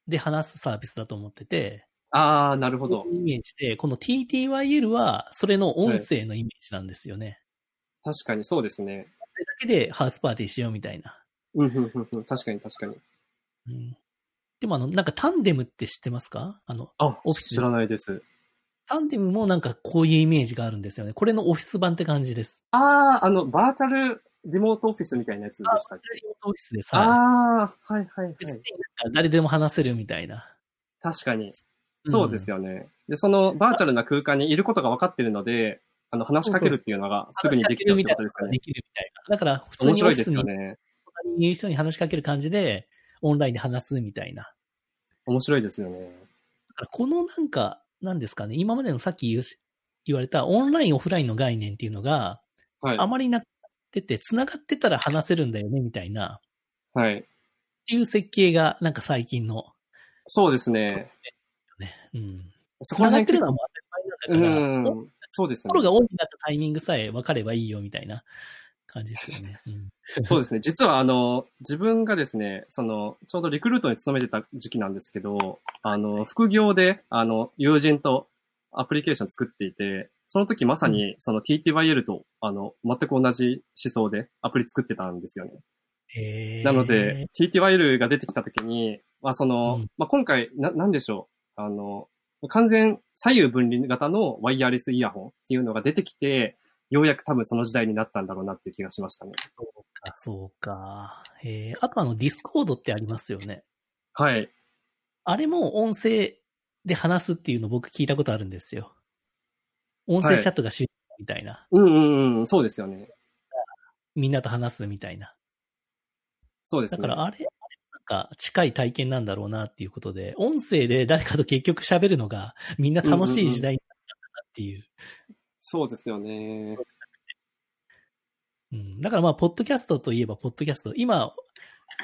で話すサービスだと思ってて、ああ、なるほどイメージで、この TTYL はそれの音声のイメージなんですよね。確かにそうですね。それだけでハウスパーティーしようみたいな。うん、うん、うん、うん。確かに確かに。うん、でもあの、なんかタンデムって知ってますか？あの、あオフィス知らないです。タンデムもなんかこういうイメージがあるんですよね。これのオフィス版って感じです。ああ、あの、バーチャルリモートオフィスみたいなやつであ、したっけ？リモートオフィスです。はい。ああ、はいはいはい。別になんか誰でも話せるみたいな。確かに。そうですよね。で、そのバーチャルな空間にいることが分かってるので、あの、話しかけるっていうのがすぐにできちゃうってことですかねで。きるみたいな。だから普通面白いでにオフィスにすよね。隣に人に話しかける感じで、オンラインで話すみたいな。面白いですよね。だからこのなんか、なんですかね、今までのさっき言われたオンライン、オフラインの概念っていうのがはい。あまりなくなってて、繋がってたら話せるんだよね、みたいな、はい。っていう設計がなんか最近の、そうですね。ね、うん。繋がってるのはもう当たり前なんだから、うん。そうですね。心がオンになったタイミングさえ分かればいいよ、みたいな感じですよね。うん。そうですね。実はあの、自分がですね、その、ちょうどリクルートに勤めてた時期なんですけど、あの、副業で、あの、友人とアプリケーション作っていて、その時まさに、その TTYL と、あの、全く同じ思想でアプリ作ってたんですよね。えー、なので、TTYL が出てきたときに、まあその、うんまあ今回、な、なんでしょう。あの、完全左右分離型のワイヤレスイヤホンっていうのが出てきて、ようやく多分その時代になったんだろうなっていう気がしましたね。そうか、そうか。えー、あとあの、 Discord ってありますよね。はい。あれも音声で話すっていうの僕聞いたことあるんですよ。音声チャットが主流みたいな。うんうんうん、そうですよね。みんなと話すみたいな。そうですね。だからあれ、あれなんか近い体験なんだろうなっていうことで、音声で誰かと結局喋るのがみんな楽しい時代になったなっていう。そうですよね。うん、だからまあ、ポッドキャストといえば、ポッドキャスト。今、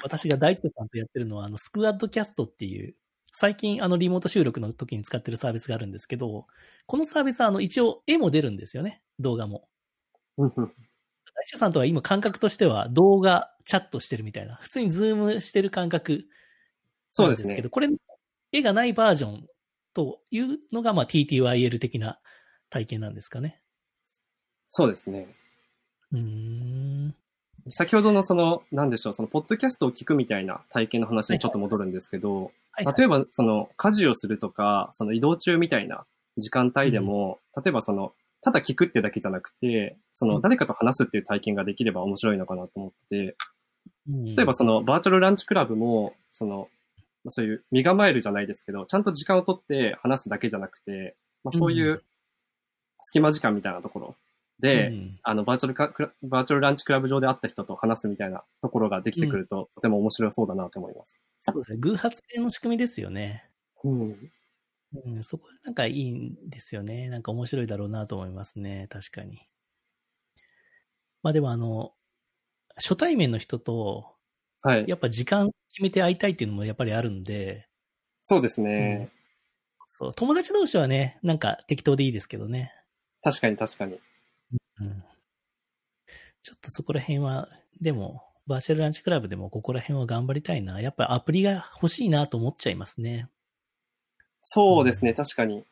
私が大工さんとやってるのは、あの、スクワッドキャストっていう、最近、あの、リモート収録の時に使ってるサービスがあるんですけど、このサービスは、あの、一応、絵も出るんですよね。動画も。大地さんとは今感覚としては、動画、チャットしてるみたいな、普通にズームしてる感覚そうんですすけど、。これ、絵がないバージョンというのが、まあ、TTYL 的な体験なんですかね。そうですね。うーん。先ほどのその、なんでしょう、その、ポッドキャストを聞くみたいな体験の話にちょっと戻るんですけど、はい、はい。例えば、その、家事をするとか、その移動中みたいな時間帯でも、例えばその、ただ聞くってだけじゃなくて、そうの、ん誰かと話すっていう体験ができれば面白いのかなと思ってて、うん例えばその、バーチャルランチクラブも、その、まあそういう身構えるじゃないですけど、ちゃんと時間をとって話すだけじゃなくて、まあそういううん隙間時間みたいなところで、うんあの、バーチャルかバーチャルランチクラブ上で会った人と話すみたいなところができてくると、とても面白そうだなと思います。そうですね。偶発性の仕組みですよね。うん。うん、そこなんかいいんですよね。なんか面白いだろうなと思いますね。確かに。まあでもあの、初対面の人と、はい。やっぱ時間決めて会いたいっていうのもやっぱりあるんで、そうですね。そう、友達同士はね、なんか適当でいいですけどね。確かに確かに。うん。ちょっとそこら辺は、でも、バーチャルランチクラブでもここら辺は頑張りたいな。やっぱりアプリが欲しいなと思っちゃいますね。そうですね、確かに。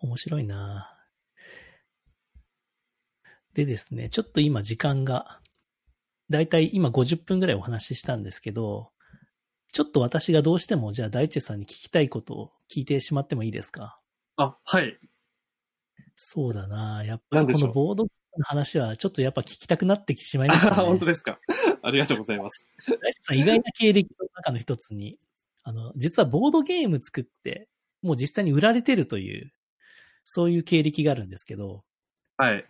面白いなでですね、ちょっと今時間が、だいたい今50分ぐらいお話ししたんですけど、ちょっと私がどうしてもじゃあ大地さんに聞きたいことを聞いてしまってもいいですか？あ、はい。そうだなやっぱりこのボードの話はちょっとやっぱ聞きたくなってしまいましたね。[laughs] 本当ですか？[laughs] ありがとうございます。大地さん意外な経歴の中の一つに、あの、実はボードゲーム作って、もう実際に売られてるという、そういう経歴があるんですけど、はい。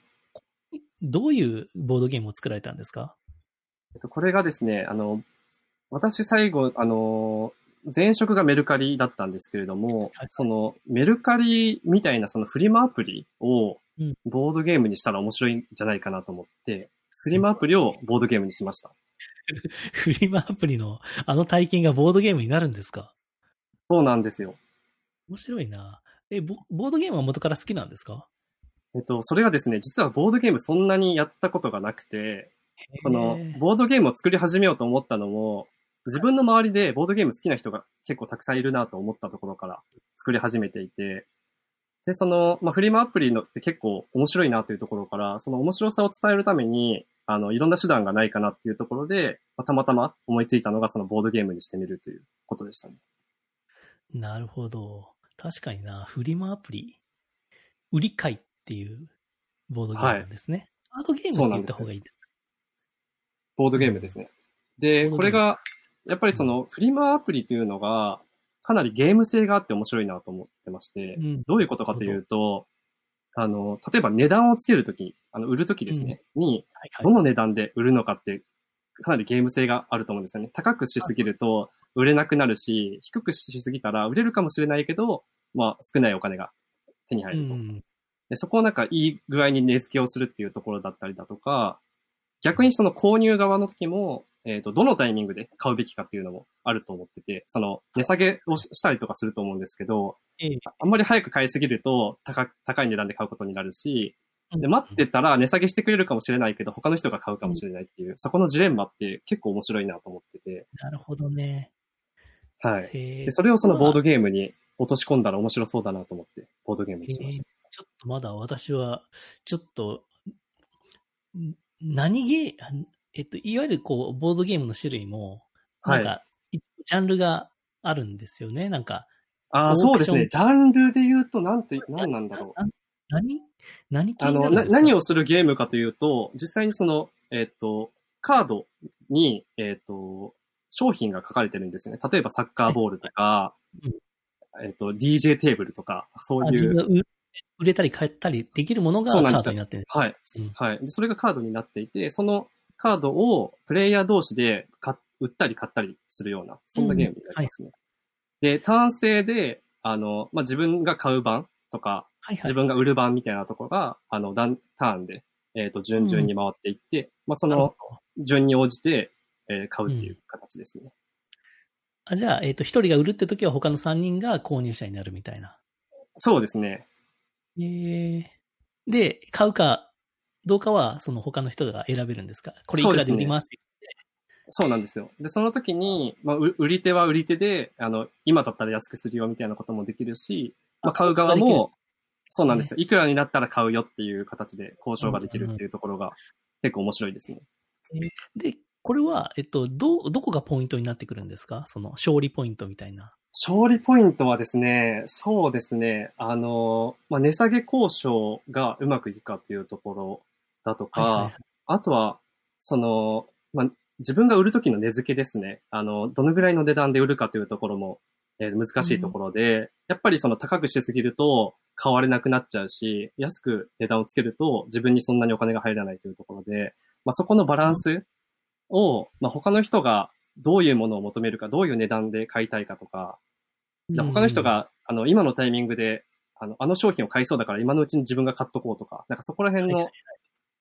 どういうボードゲームを作られたんですか？えっとこれがですね、あの、私最後、あの、前職がメルカリだったんですけれども、はいそのメルカリみたいなそのフリマアプリをうんボードゲームにしたら面白いんじゃないかなと思って、フリマアプリをボードゲームにしました。[laughs] フリマアプリのあの体験がボードゲームになるんですか？そうなんですよ。面白いな。え、ボボードゲームは元から好きなんですか？えっと、それがですね、実はボードゲームそんなにやったことがなくて、このボードゲームを作り始めようと思ったのも、自分の周りでボードゲーム好きな人が結構たくさんいるなと思ったところから作り始めていて、で、その、まあ、フリマアプリのって結構面白いなというところから、その面白さを伝えるために、あの、いろんな手段がないかなっていうところで、まあたまたま思いついたのがそのボードゲームにしてみるということでしたね。なるほど。確かにな、フリマアプリ、売り買いっていうボードゲームなんですね。カードゲームって言った方がいいですか？ボードゲームですね。で、これが、やっぱりそのフリマアプリというのが、かなりゲーム性があって面白いなと思ってまして、うんどういうことかというと、あの、例えば値段をつけるとき、あの、売るときですね、に、はいはいどの値段で売るのかって、かなりゲーム性があると思うんですよね。高くしすぎると売れなくなるし、低くしすぎたら売れるかもしれないけど、まあ少ないお金が手に入ると。うん。でそこをなんかいい具合に値付けをするっていうところだったりだとか、逆にその購入側の時も、えっ、と、どのタイミングで買うべきかっていうのもあると思ってて、その値下げをししたりとかすると思うんですけど、ええ。あんまり早く買いすぎると高高い値段で買うことになるし、で、うん。待ってたら値下げしてくれるかもしれないけど、他の人が買うかもしれないっていう、そこのジレンマって結構面白いなと思ってて、なるほどね。はい。で、それをそのボードゲームに落とし込んだら面白そうだなと思って、ボードゲームにしました。えーちょっとまだ私は、ちょっと、ん何ゲー、あえっと、いわゆるこう、ボードゲームの種類も、はないんか、ジャンルがあるんですよね。なんか、ああ、そうですね。ジャンルで言うと、なんて、なんなんだろう。な何？何系あの、なになるんですか？何をするゲームかというと、実際にその、えっ、と、カードに、えっ、と、商品が書かれてるんですよね。例えばサッカーボールとか、えっ、と、DJ テーブルとか、そうあいう、売売れたり買ったりできるものがカードになってる。はい、うんはい。でそれがカードになっていて、そのカードをプレイヤー同士で売ったり買ったりするような、そんなゲームになりますね。で、単性で、あの、まあ、自分が買う版とか、はいはい自。分が売る版みたいなところが、あの、ダンターンで、えっ、と、順々に回っていって、まあ、その順に応じて、えー買うっていう形ですね。あじゃあ、えっ、と、一人が売るって時は他の三人が購入者になるみたいな。そうですね。ええで、買うかどうかは、その他の人が選べるんですか？これいくらで売りますそうなんですよ。で、その時に、まあ、う売り手は売り手で、あの、今だったら安くするよみたいなこともできるし、まあ、買う側あも、そうなんですよ。いくらになったら買うよっていう形で交渉ができるっていうところが結構面白いですね。で、これは、えっと、ど、どこがポイントになってくるんですか？その勝利ポイントみたいな。勝利ポイントはですね、そうですね、あの、まあ、値下げ交渉がうまくいくかっていうところだとか、はいはいはい。あとは、その、まあ、自分が売るときの値付けですね。あの、どのぐらいの値段で売るかというところも、えー難しいところで、やっぱりその高くしすぎると買われなくなっちゃうし、安く値段をつけると自分にそんなにお金が入らないというところで、まあ、そこのバランスを、まあ、他の人がどういうものを求めるか、どういう値段で買いたいかとか、で他の人が、あの、今のタイミングで、あの、あの商品を買いそうだから今のうちに自分が買っとこうとか、なんかそこら辺の、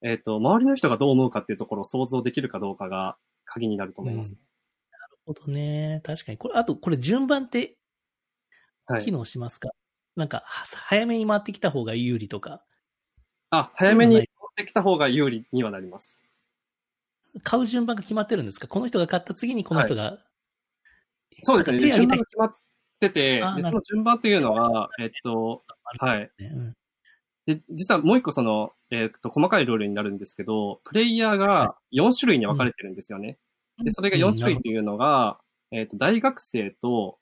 えっ、と、周りの人がどう思うかっていうところを想像できるかどうかが鍵になると思います。なるほどね。確かに。これ、あと、これ順番ってはい機。能しますか、なんか、は早めに回ってきた方が有利とか、あ、早めに持ってきた方が有利にはなります。買う順番が決まってるんですか？この人が買った次にこの人が。そうですね。手順番が決まってて、その順番というのは、えっと、はい。ねうんで、実はもう一個その、えっと、細かいルールになるんですけど、プレイヤーが4種類に分かれてるんですよね。で、それが4種類っていうのが、えっと、大学生と、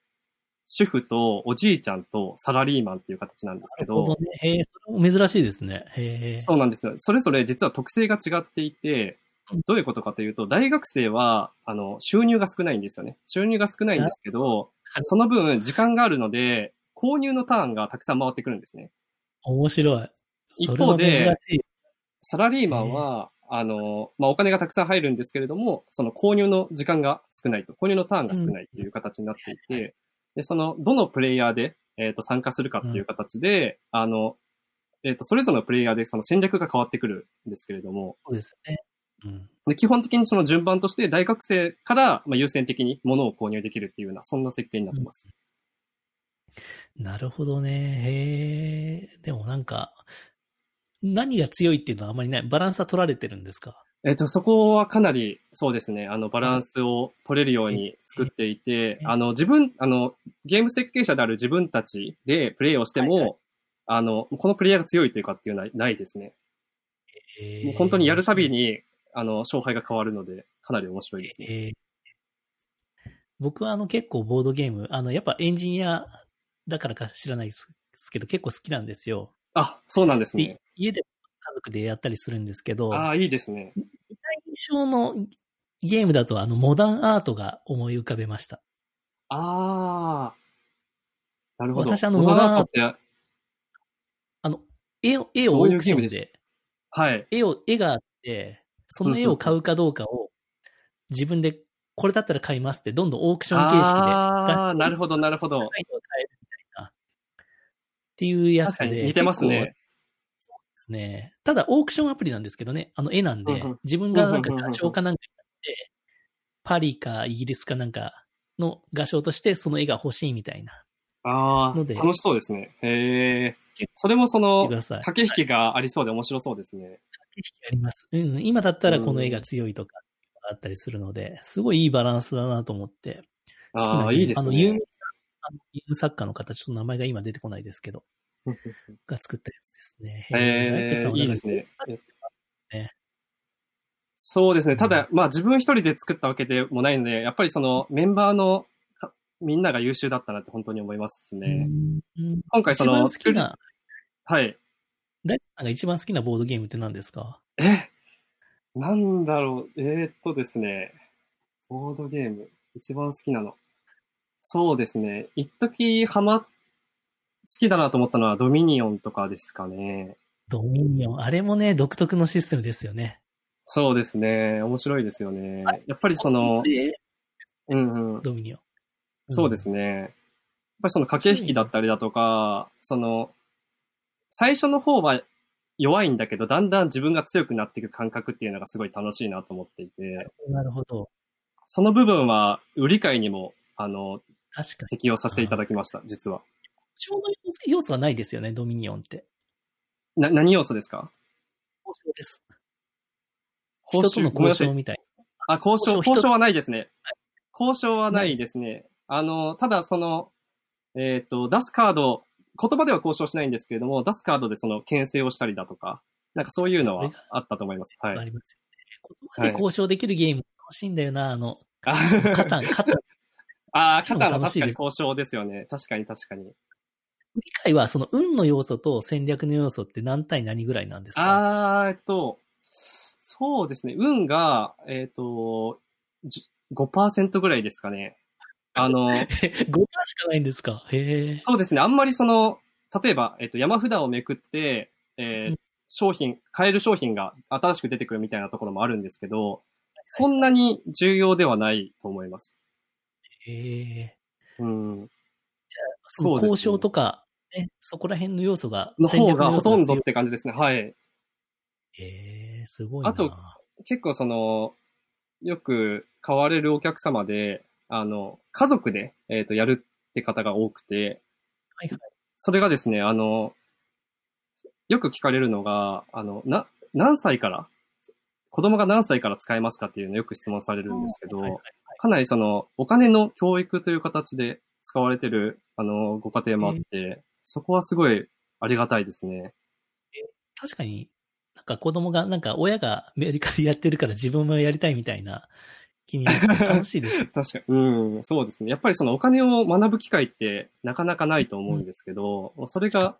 主婦と、おじいちゃんと、サラリーマンっていう形なんですけどど、ね。へえ、それも珍しいですね。へえ。そうなんですよ。それぞれ実は特性が違っていてうん、どういうことかというと、大学生は、あの、収入が少ないんですよね。収入が少ないんですけど、その分、時間があるので、購入のターンがたくさん回ってくるんですね。面白い。一方で。サラリーマンは、あの、まあ、お金がたくさん入るんですけれども、その購入の時間が少ないと、購入のターンが少ないっていう形になっていて、で、その、どのプレイヤーで、えっ、と、参加するかっていう形で、あの、えっ、と、それぞれのプレイヤーでその戦略が変わってくるんですけれども、そうですよね。うん。で基本的にその順番として大学生から、まあ、優先的に物を購入できるっていうような、そんな設計になってます。なるほどね。へえ。でもなんか、何が強いっていうのはあまりない。バランスは取られてるんですか？えっ、と、そこはかなり、そうですね、あの、バランスを取れるように作っていて、えあの、自分、あの、ゲーム設計者である自分たちでプレイをしても、はいはいあの、このプレイヤーが強いというかっていうのはないですね。へえもう本当にやるたび。に、あの、勝敗が変わるので、かなり面白いですね。へえ僕はあの結構ボードゲーム、あのやっぱエンジニアだからか知らないですけど結構好きなんですよ。あ、そうなんですでね。家で家族でやったりするんですけど、ああ、いいですね。印象のゲームだとあのモダンアートが思い浮かべました。ああ。なるほど。私あのモダンアートあの、絵を、絵をどオークションでで、はい。絵を、絵があって、その絵を買うかどうかを自分でこれだったら買いますってどんどんオークション形式で。ああ、なるほど、なるほど。っていうやつで。似てますね。ですね。ただ、オークションアプリなんですけどね、あの絵なんで自分がなんか画商かなんかになって、パリかイギリスかなんかの画商としてその絵が欲しいみたいな。ああ、ので楽しそうですね。へえ結。それもそ見の。駆け引きがありそうで面白そうですね。駆け引きあります。うん。今だったらこの絵が強いとかあったりするので、すごいいいバランスだなと思って。ああ、いいですあの、有名ねな。作家の方、ちょっと名前が今出てこないですけど、[laughs] が作ったやつですね。え、いいですね。ねそうですね。ただ、まあ自分一人で作ったわけでもないので、やっぱりそのメンバーのかみんなが優秀だったなって本当に思いますね。うん今回その、一番好きな、はい。大地さんが一番好きなボードゲームって何ですか？え？なんだろう。えー、っとですね。ボードゲーム。一番好きなの。そうですね。一時ハマ、好きだなと思ったのはドミニオンとかですかね。ドミニオン。あれもね、独特のシステムですよね。そうですね。面白いですよね。やっぱりその、え？うんうん。ドミニオン。そうですね。やっぱりその駆け引きだったりだとか、その、最初の方は弱いんだけど、だんだん自分が強くなっていく感覚っていうのがすごい楽しいなと思っていて、うん。なるほど。その部分は売り買いにも、あの、確かに。適用させていただきました、実は。ちょうど要素はないですよね、ドミニオンって。な、何要素ですか？交渉です。報人との交渉みたい。あ、交渉、交渉はないですね。交渉はないですね。あの、ただその、えっ、と、出すカード、言葉では交渉しないんですけれども、出すカードでその牽制をしたりだとか、なんかそういうのはあったと思います。はい。ありますよね。言葉で交渉できるゲーム楽しいんだよな、あの、あカタン、カタン。あー、肩の楽しいです確かに交渉ですよね。確かに確かに。理解はその運の要素と戦略の要素って何対何ぐらいなんですか？あー、えっと、そうですね。運が、えっ、と、じ5%ぐらいですかね。あの、[laughs] 5%しかないんですか？へえ。そうですね。あんまりその、例えば、えっと、山札をめくって、えーうん商品、買える商品が新しく出てくるみたいなところもあるんですけど、そんなに重要ではないと思います。へえ。うん。その交渉とか、ね、そこら辺の要素が、の方がほとんどって感じですね。はい。へえ、すごいな。あと結構その、よく買われるお客様で、あの、家族で、えっ、と、やるって方が多くて、はいはい。それがですね、あの、よく聞かれるのが、あの、な、何歳から、子供が何歳から使えますかっていうのをよく質問されるんですけど、かなりその、お金の教育という形で使われてる、あの、ご家庭もあって、そこはすごいありがたいですね。確かに、なんか子供が、なんか親がメルカリやってるから自分もやりたいみたいな気になって楽しいです。[laughs] 確かに。うん、そうですね。やっぱりそのお金を学ぶ機会ってなかなかないと思うんですけど、それが、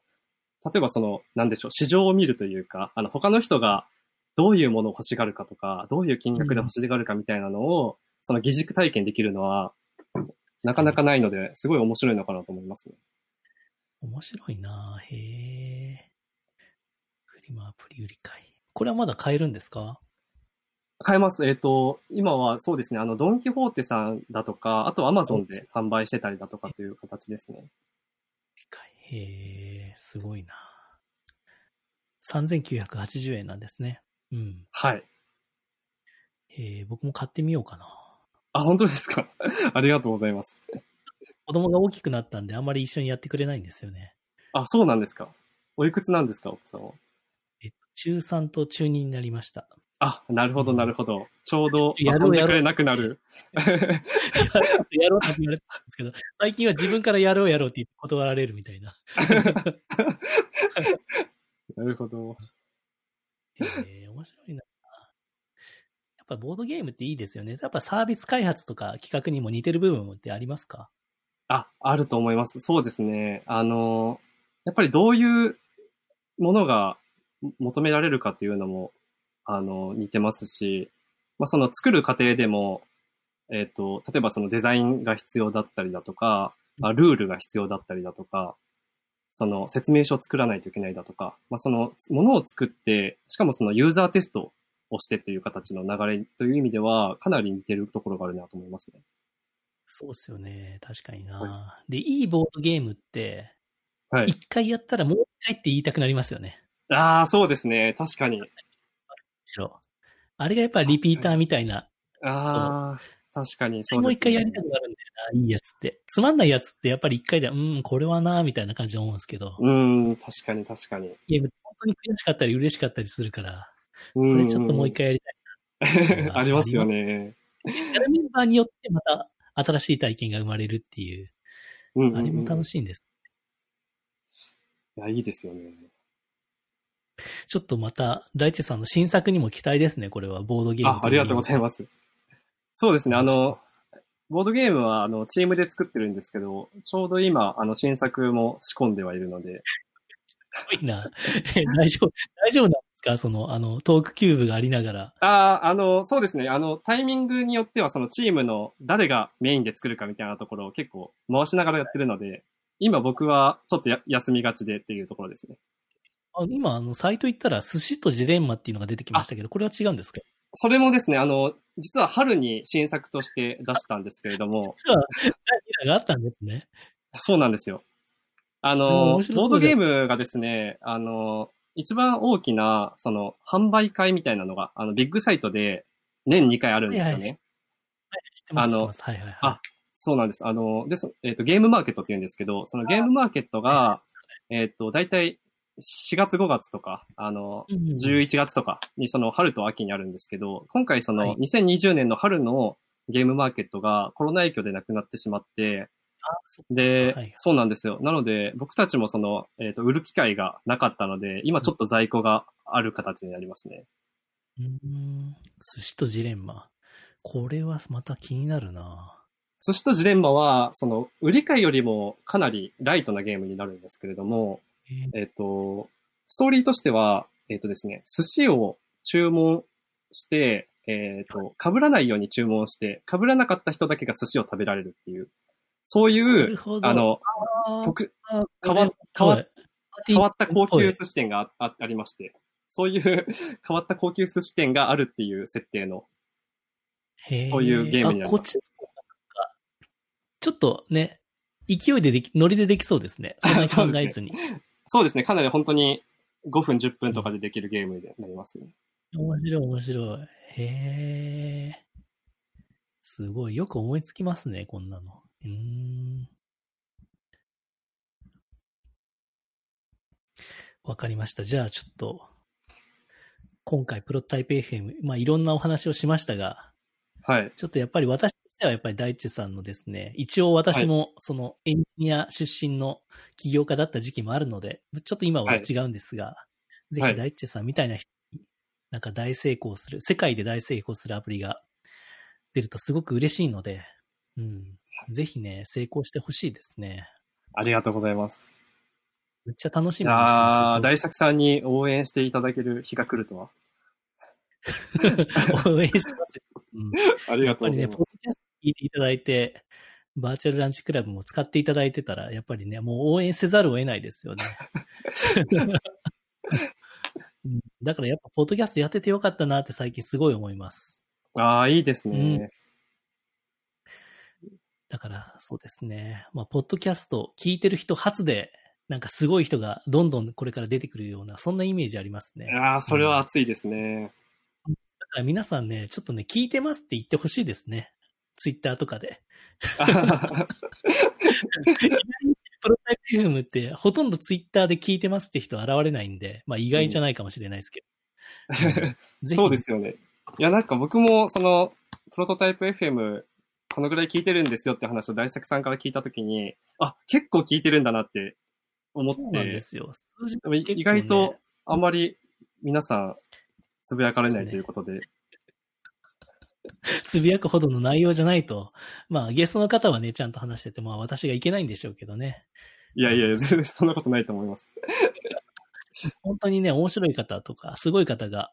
例えばその、なんでしょう、市場を見るというか、あの、他の人がどういうものを欲しがるかとか、どういう金額で欲しがるかみたいなのを、その疑似体験できるのは、なかなかないので、すごい面白いのかなと思いますね。面白いなへえ。フリマアプリ売り買い。これはまだ買えるんですか？買えます。えっ、と、今はそうですね、あの、ドンキホーテさんだとか、あとアマゾンで販売してたりだとかという形ですね。へえ、すごいな3980円なんですね。うん。はい。えー、僕も買ってみようかな。あ、本当ですか？[laughs] ありがとうございます。子供が大きくなったんで、あんまり一緒にやってくれないんですよね。あ、そうなんですか。おいくつなんですか、奥さんは？えっと、中3と中2になりました。あ、なるほど、なるほど。ちょうど遊やんでくれなくなる。やろうって言われたんですけど、最近は自分からやろうやろうって言って断られるみたいな。[laughs] なるほど。へ [laughs] え、面白いな。やっぱボードゲームっていいですよね。やっぱサービス開発とか企画にも似てる部分ってありますか？あ、あると思います。そうですね。あの、やっぱりどういうものが求められるかっていうのも、あの、似てますし、まあ、その作る過程でも、えっ、と、例えばそのデザインが必要だったりだとか、まあ、ルールが必要だったりだとか、その説明書を作らないといけないだとか、まあ、そのものを作って、しかもそのユーザーテストをしてっていう形の流れという意味では、かなり似てるところがあるなと思いますね。そうですよね。確かにな。はで、いいボードゲームって、はい。一回やったらもう一回って言いたくなりますよね。ああ、そうですね。確かに。あれがやっぱリピーターみたいな。ああ、確かにそうです、ね。もう一回やりたくなるんだよな、いいやつって。つまんないやつってやっぱり一回で、うん、これはな、みたいな感じで思うんですけど、うん、確かに確かに。ゲームって本当に悔しかったり嬉しかったりするから、ここれちょっともう一回やりたい。[laughs] ありますよね。やるメンバーによってまた新しい体験が生まれるっていう、うんうんうんあれも楽しいんです。いや、いいですよね。ちょっとまた、大地さんの新作にも期待ですね、これは、ボードゲームあ、ありがとうございます。そうですね、あの、ボードゲームは、あの、チームで作ってるんですけど、ちょうど今、あの、新作も仕込んではいるので。すごいな。え大丈夫、大丈夫なんですか？その、あの、トークキューブがありながら。ああ、あの、そうですね、あの、タイミングによっては、そのチームの誰がメインで作るかみたいなところを結構回しながらやってるので、今僕はちょっとや休みがちでっていうところですね。あ今、あの、サイト行ったら、寿司とジレンマっていうのが出てきましたけど、これは違うんですか？それもですね、あの、実は春に新作として出したんですけれども、[laughs] 実は、第2弾があったんですね。そうなんですよ。あうんの、ボードゲームがですね、あの、一番大きな、その、販売会みたいなのが、あの、ビッグサイトで年2回あるんですよね。はいはい知ってます、あの。はいはいはい。あそうなんです。あの、で、そえっ、と、ゲームマーケットって言うんですけど、そのゲームマーケットが、えっ、と、だいたい4月5月とか、あの、うんうん11月とかにその春と秋にあるんですけど、今回そはいの2020年の春のゲームマーケットがコロナ影響でなくなってしまって、で、はいそうなんですよ。なので、僕たちもその、えっ、と、売る機会がなかったので、今ちょっと在庫がある形になりますね。うーん。寿司とジレンマ。これはまた気になるな寿司とジレンマは、その、売り買いよりもかなりライトなゲームになるんですけれども、えっ、と、ストーリーとしては、えっ、とですね、寿司を注文して、えっ、と、被らないように注文して、被らなかった人だけが寿司を食べられるっていう、そうないう。あの、特、変わ変わはい変わった高級寿司店がああありまして、そういう [laughs] 変わった高級寿司店があるっていう設定の、へそういうゲームになりますあ、こっちょっとね、勢いででき、ノリでできそうですね。[laughs] そんなに考えずに。そうですね、かなり本当に5分10分とかでできるゲームになりますね。面白い、面白い。へえ。すごい。よく思いつきますね、こんなの。うーん。わかりました。じゃあちょっと、今回プロトタイプ FM、まあいろんなお話をしましたが、はい。ちょっとやっぱり私としてはやっぱり大地さんのですね、一応私もそのエンジニア出身の起業家だった時期もあるので、ちょっと今は違うんですが、ぜひ大地さんみたいな人になんか大成功する、世界で大成功するアプリが出るとすごく嬉しいので、うん。ぜひね、成功してほしいですね。ありがとうございます。めっちゃ楽しみにしてああ、ます大作さんに応援していただける日が来るとは。[laughs] 応援しますよ。うん [laughs] ありやっぱりね、がとうございます。ポッドキャスト聞いていただいて、バーチャルランチクラブも使っていただいてたら、やっぱりね、もう応援せざるを得ないですよね。[laughs] うんだからやっぱ、ポッドキャストやっててよかったなって最近すごい思います。ああ、いいですね。だから、そうですね。まあ、ポッドキャスト聞いてる人初で、なんかすごい人がどんどんこれから出てくるような、そんなイメージありますね。ああ、それは熱いですね。だから皆さんね、ちょっとね、聞いてますって言ってほしいですね。ツイッターとかで。[laughs] プロタイプ FM ってほとんどツイッターで聞いてますって人現れないんで、まあ意外じゃないかもしれないですけど。ぜひそうですよね。いや、なんか僕も、その、プロトタイプ FM、このぐらい聞いてるんですよって話を大作さんから聞いたときに、あ、結構聞いてるんだなって思っそうなんでて、すよ。数字でも意外とあんまり皆さんつぶやかれないということで、[laughs] つぶやくほどの内容じゃないと、まあゲストの方はね、ちゃんと話してて、まあ私がいけないんでしょうけどね。いやいや、全然そんなことないと思います。[laughs] 本当にね、面白い方とか、すごい方が、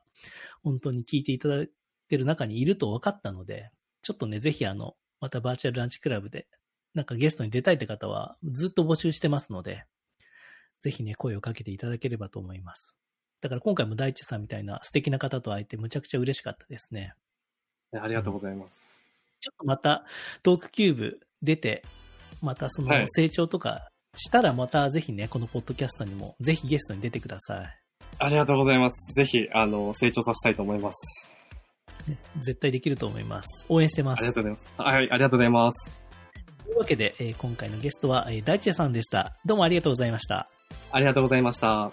本当に聞いていただいてる中にいると分かったので、ちょっとね、ぜひあの、またバーチャルランチクラブで、なんかゲストに出たいって方は、ずっと募集してますので、ぜひね、声をかけていただければと思います。だから今回も大地さんみたいな素敵な方と会えてむちゃくちゃ嬉しかったですね。ありがとうございます。ちょっとまたトークキューブ出て、またそはいの成長とかしたらまたぜひね、このポッドキャストにもぜひゲストに出てください。ありがとうございます。ぜひ、あの、成長させたいと思います。絶対できると思います。応援してます。ありがとうございます。はい、ありがとうございます。というわけで、えー今回のゲストは、えー大地さんでした。どうもありがとうございました。ありがとうございました。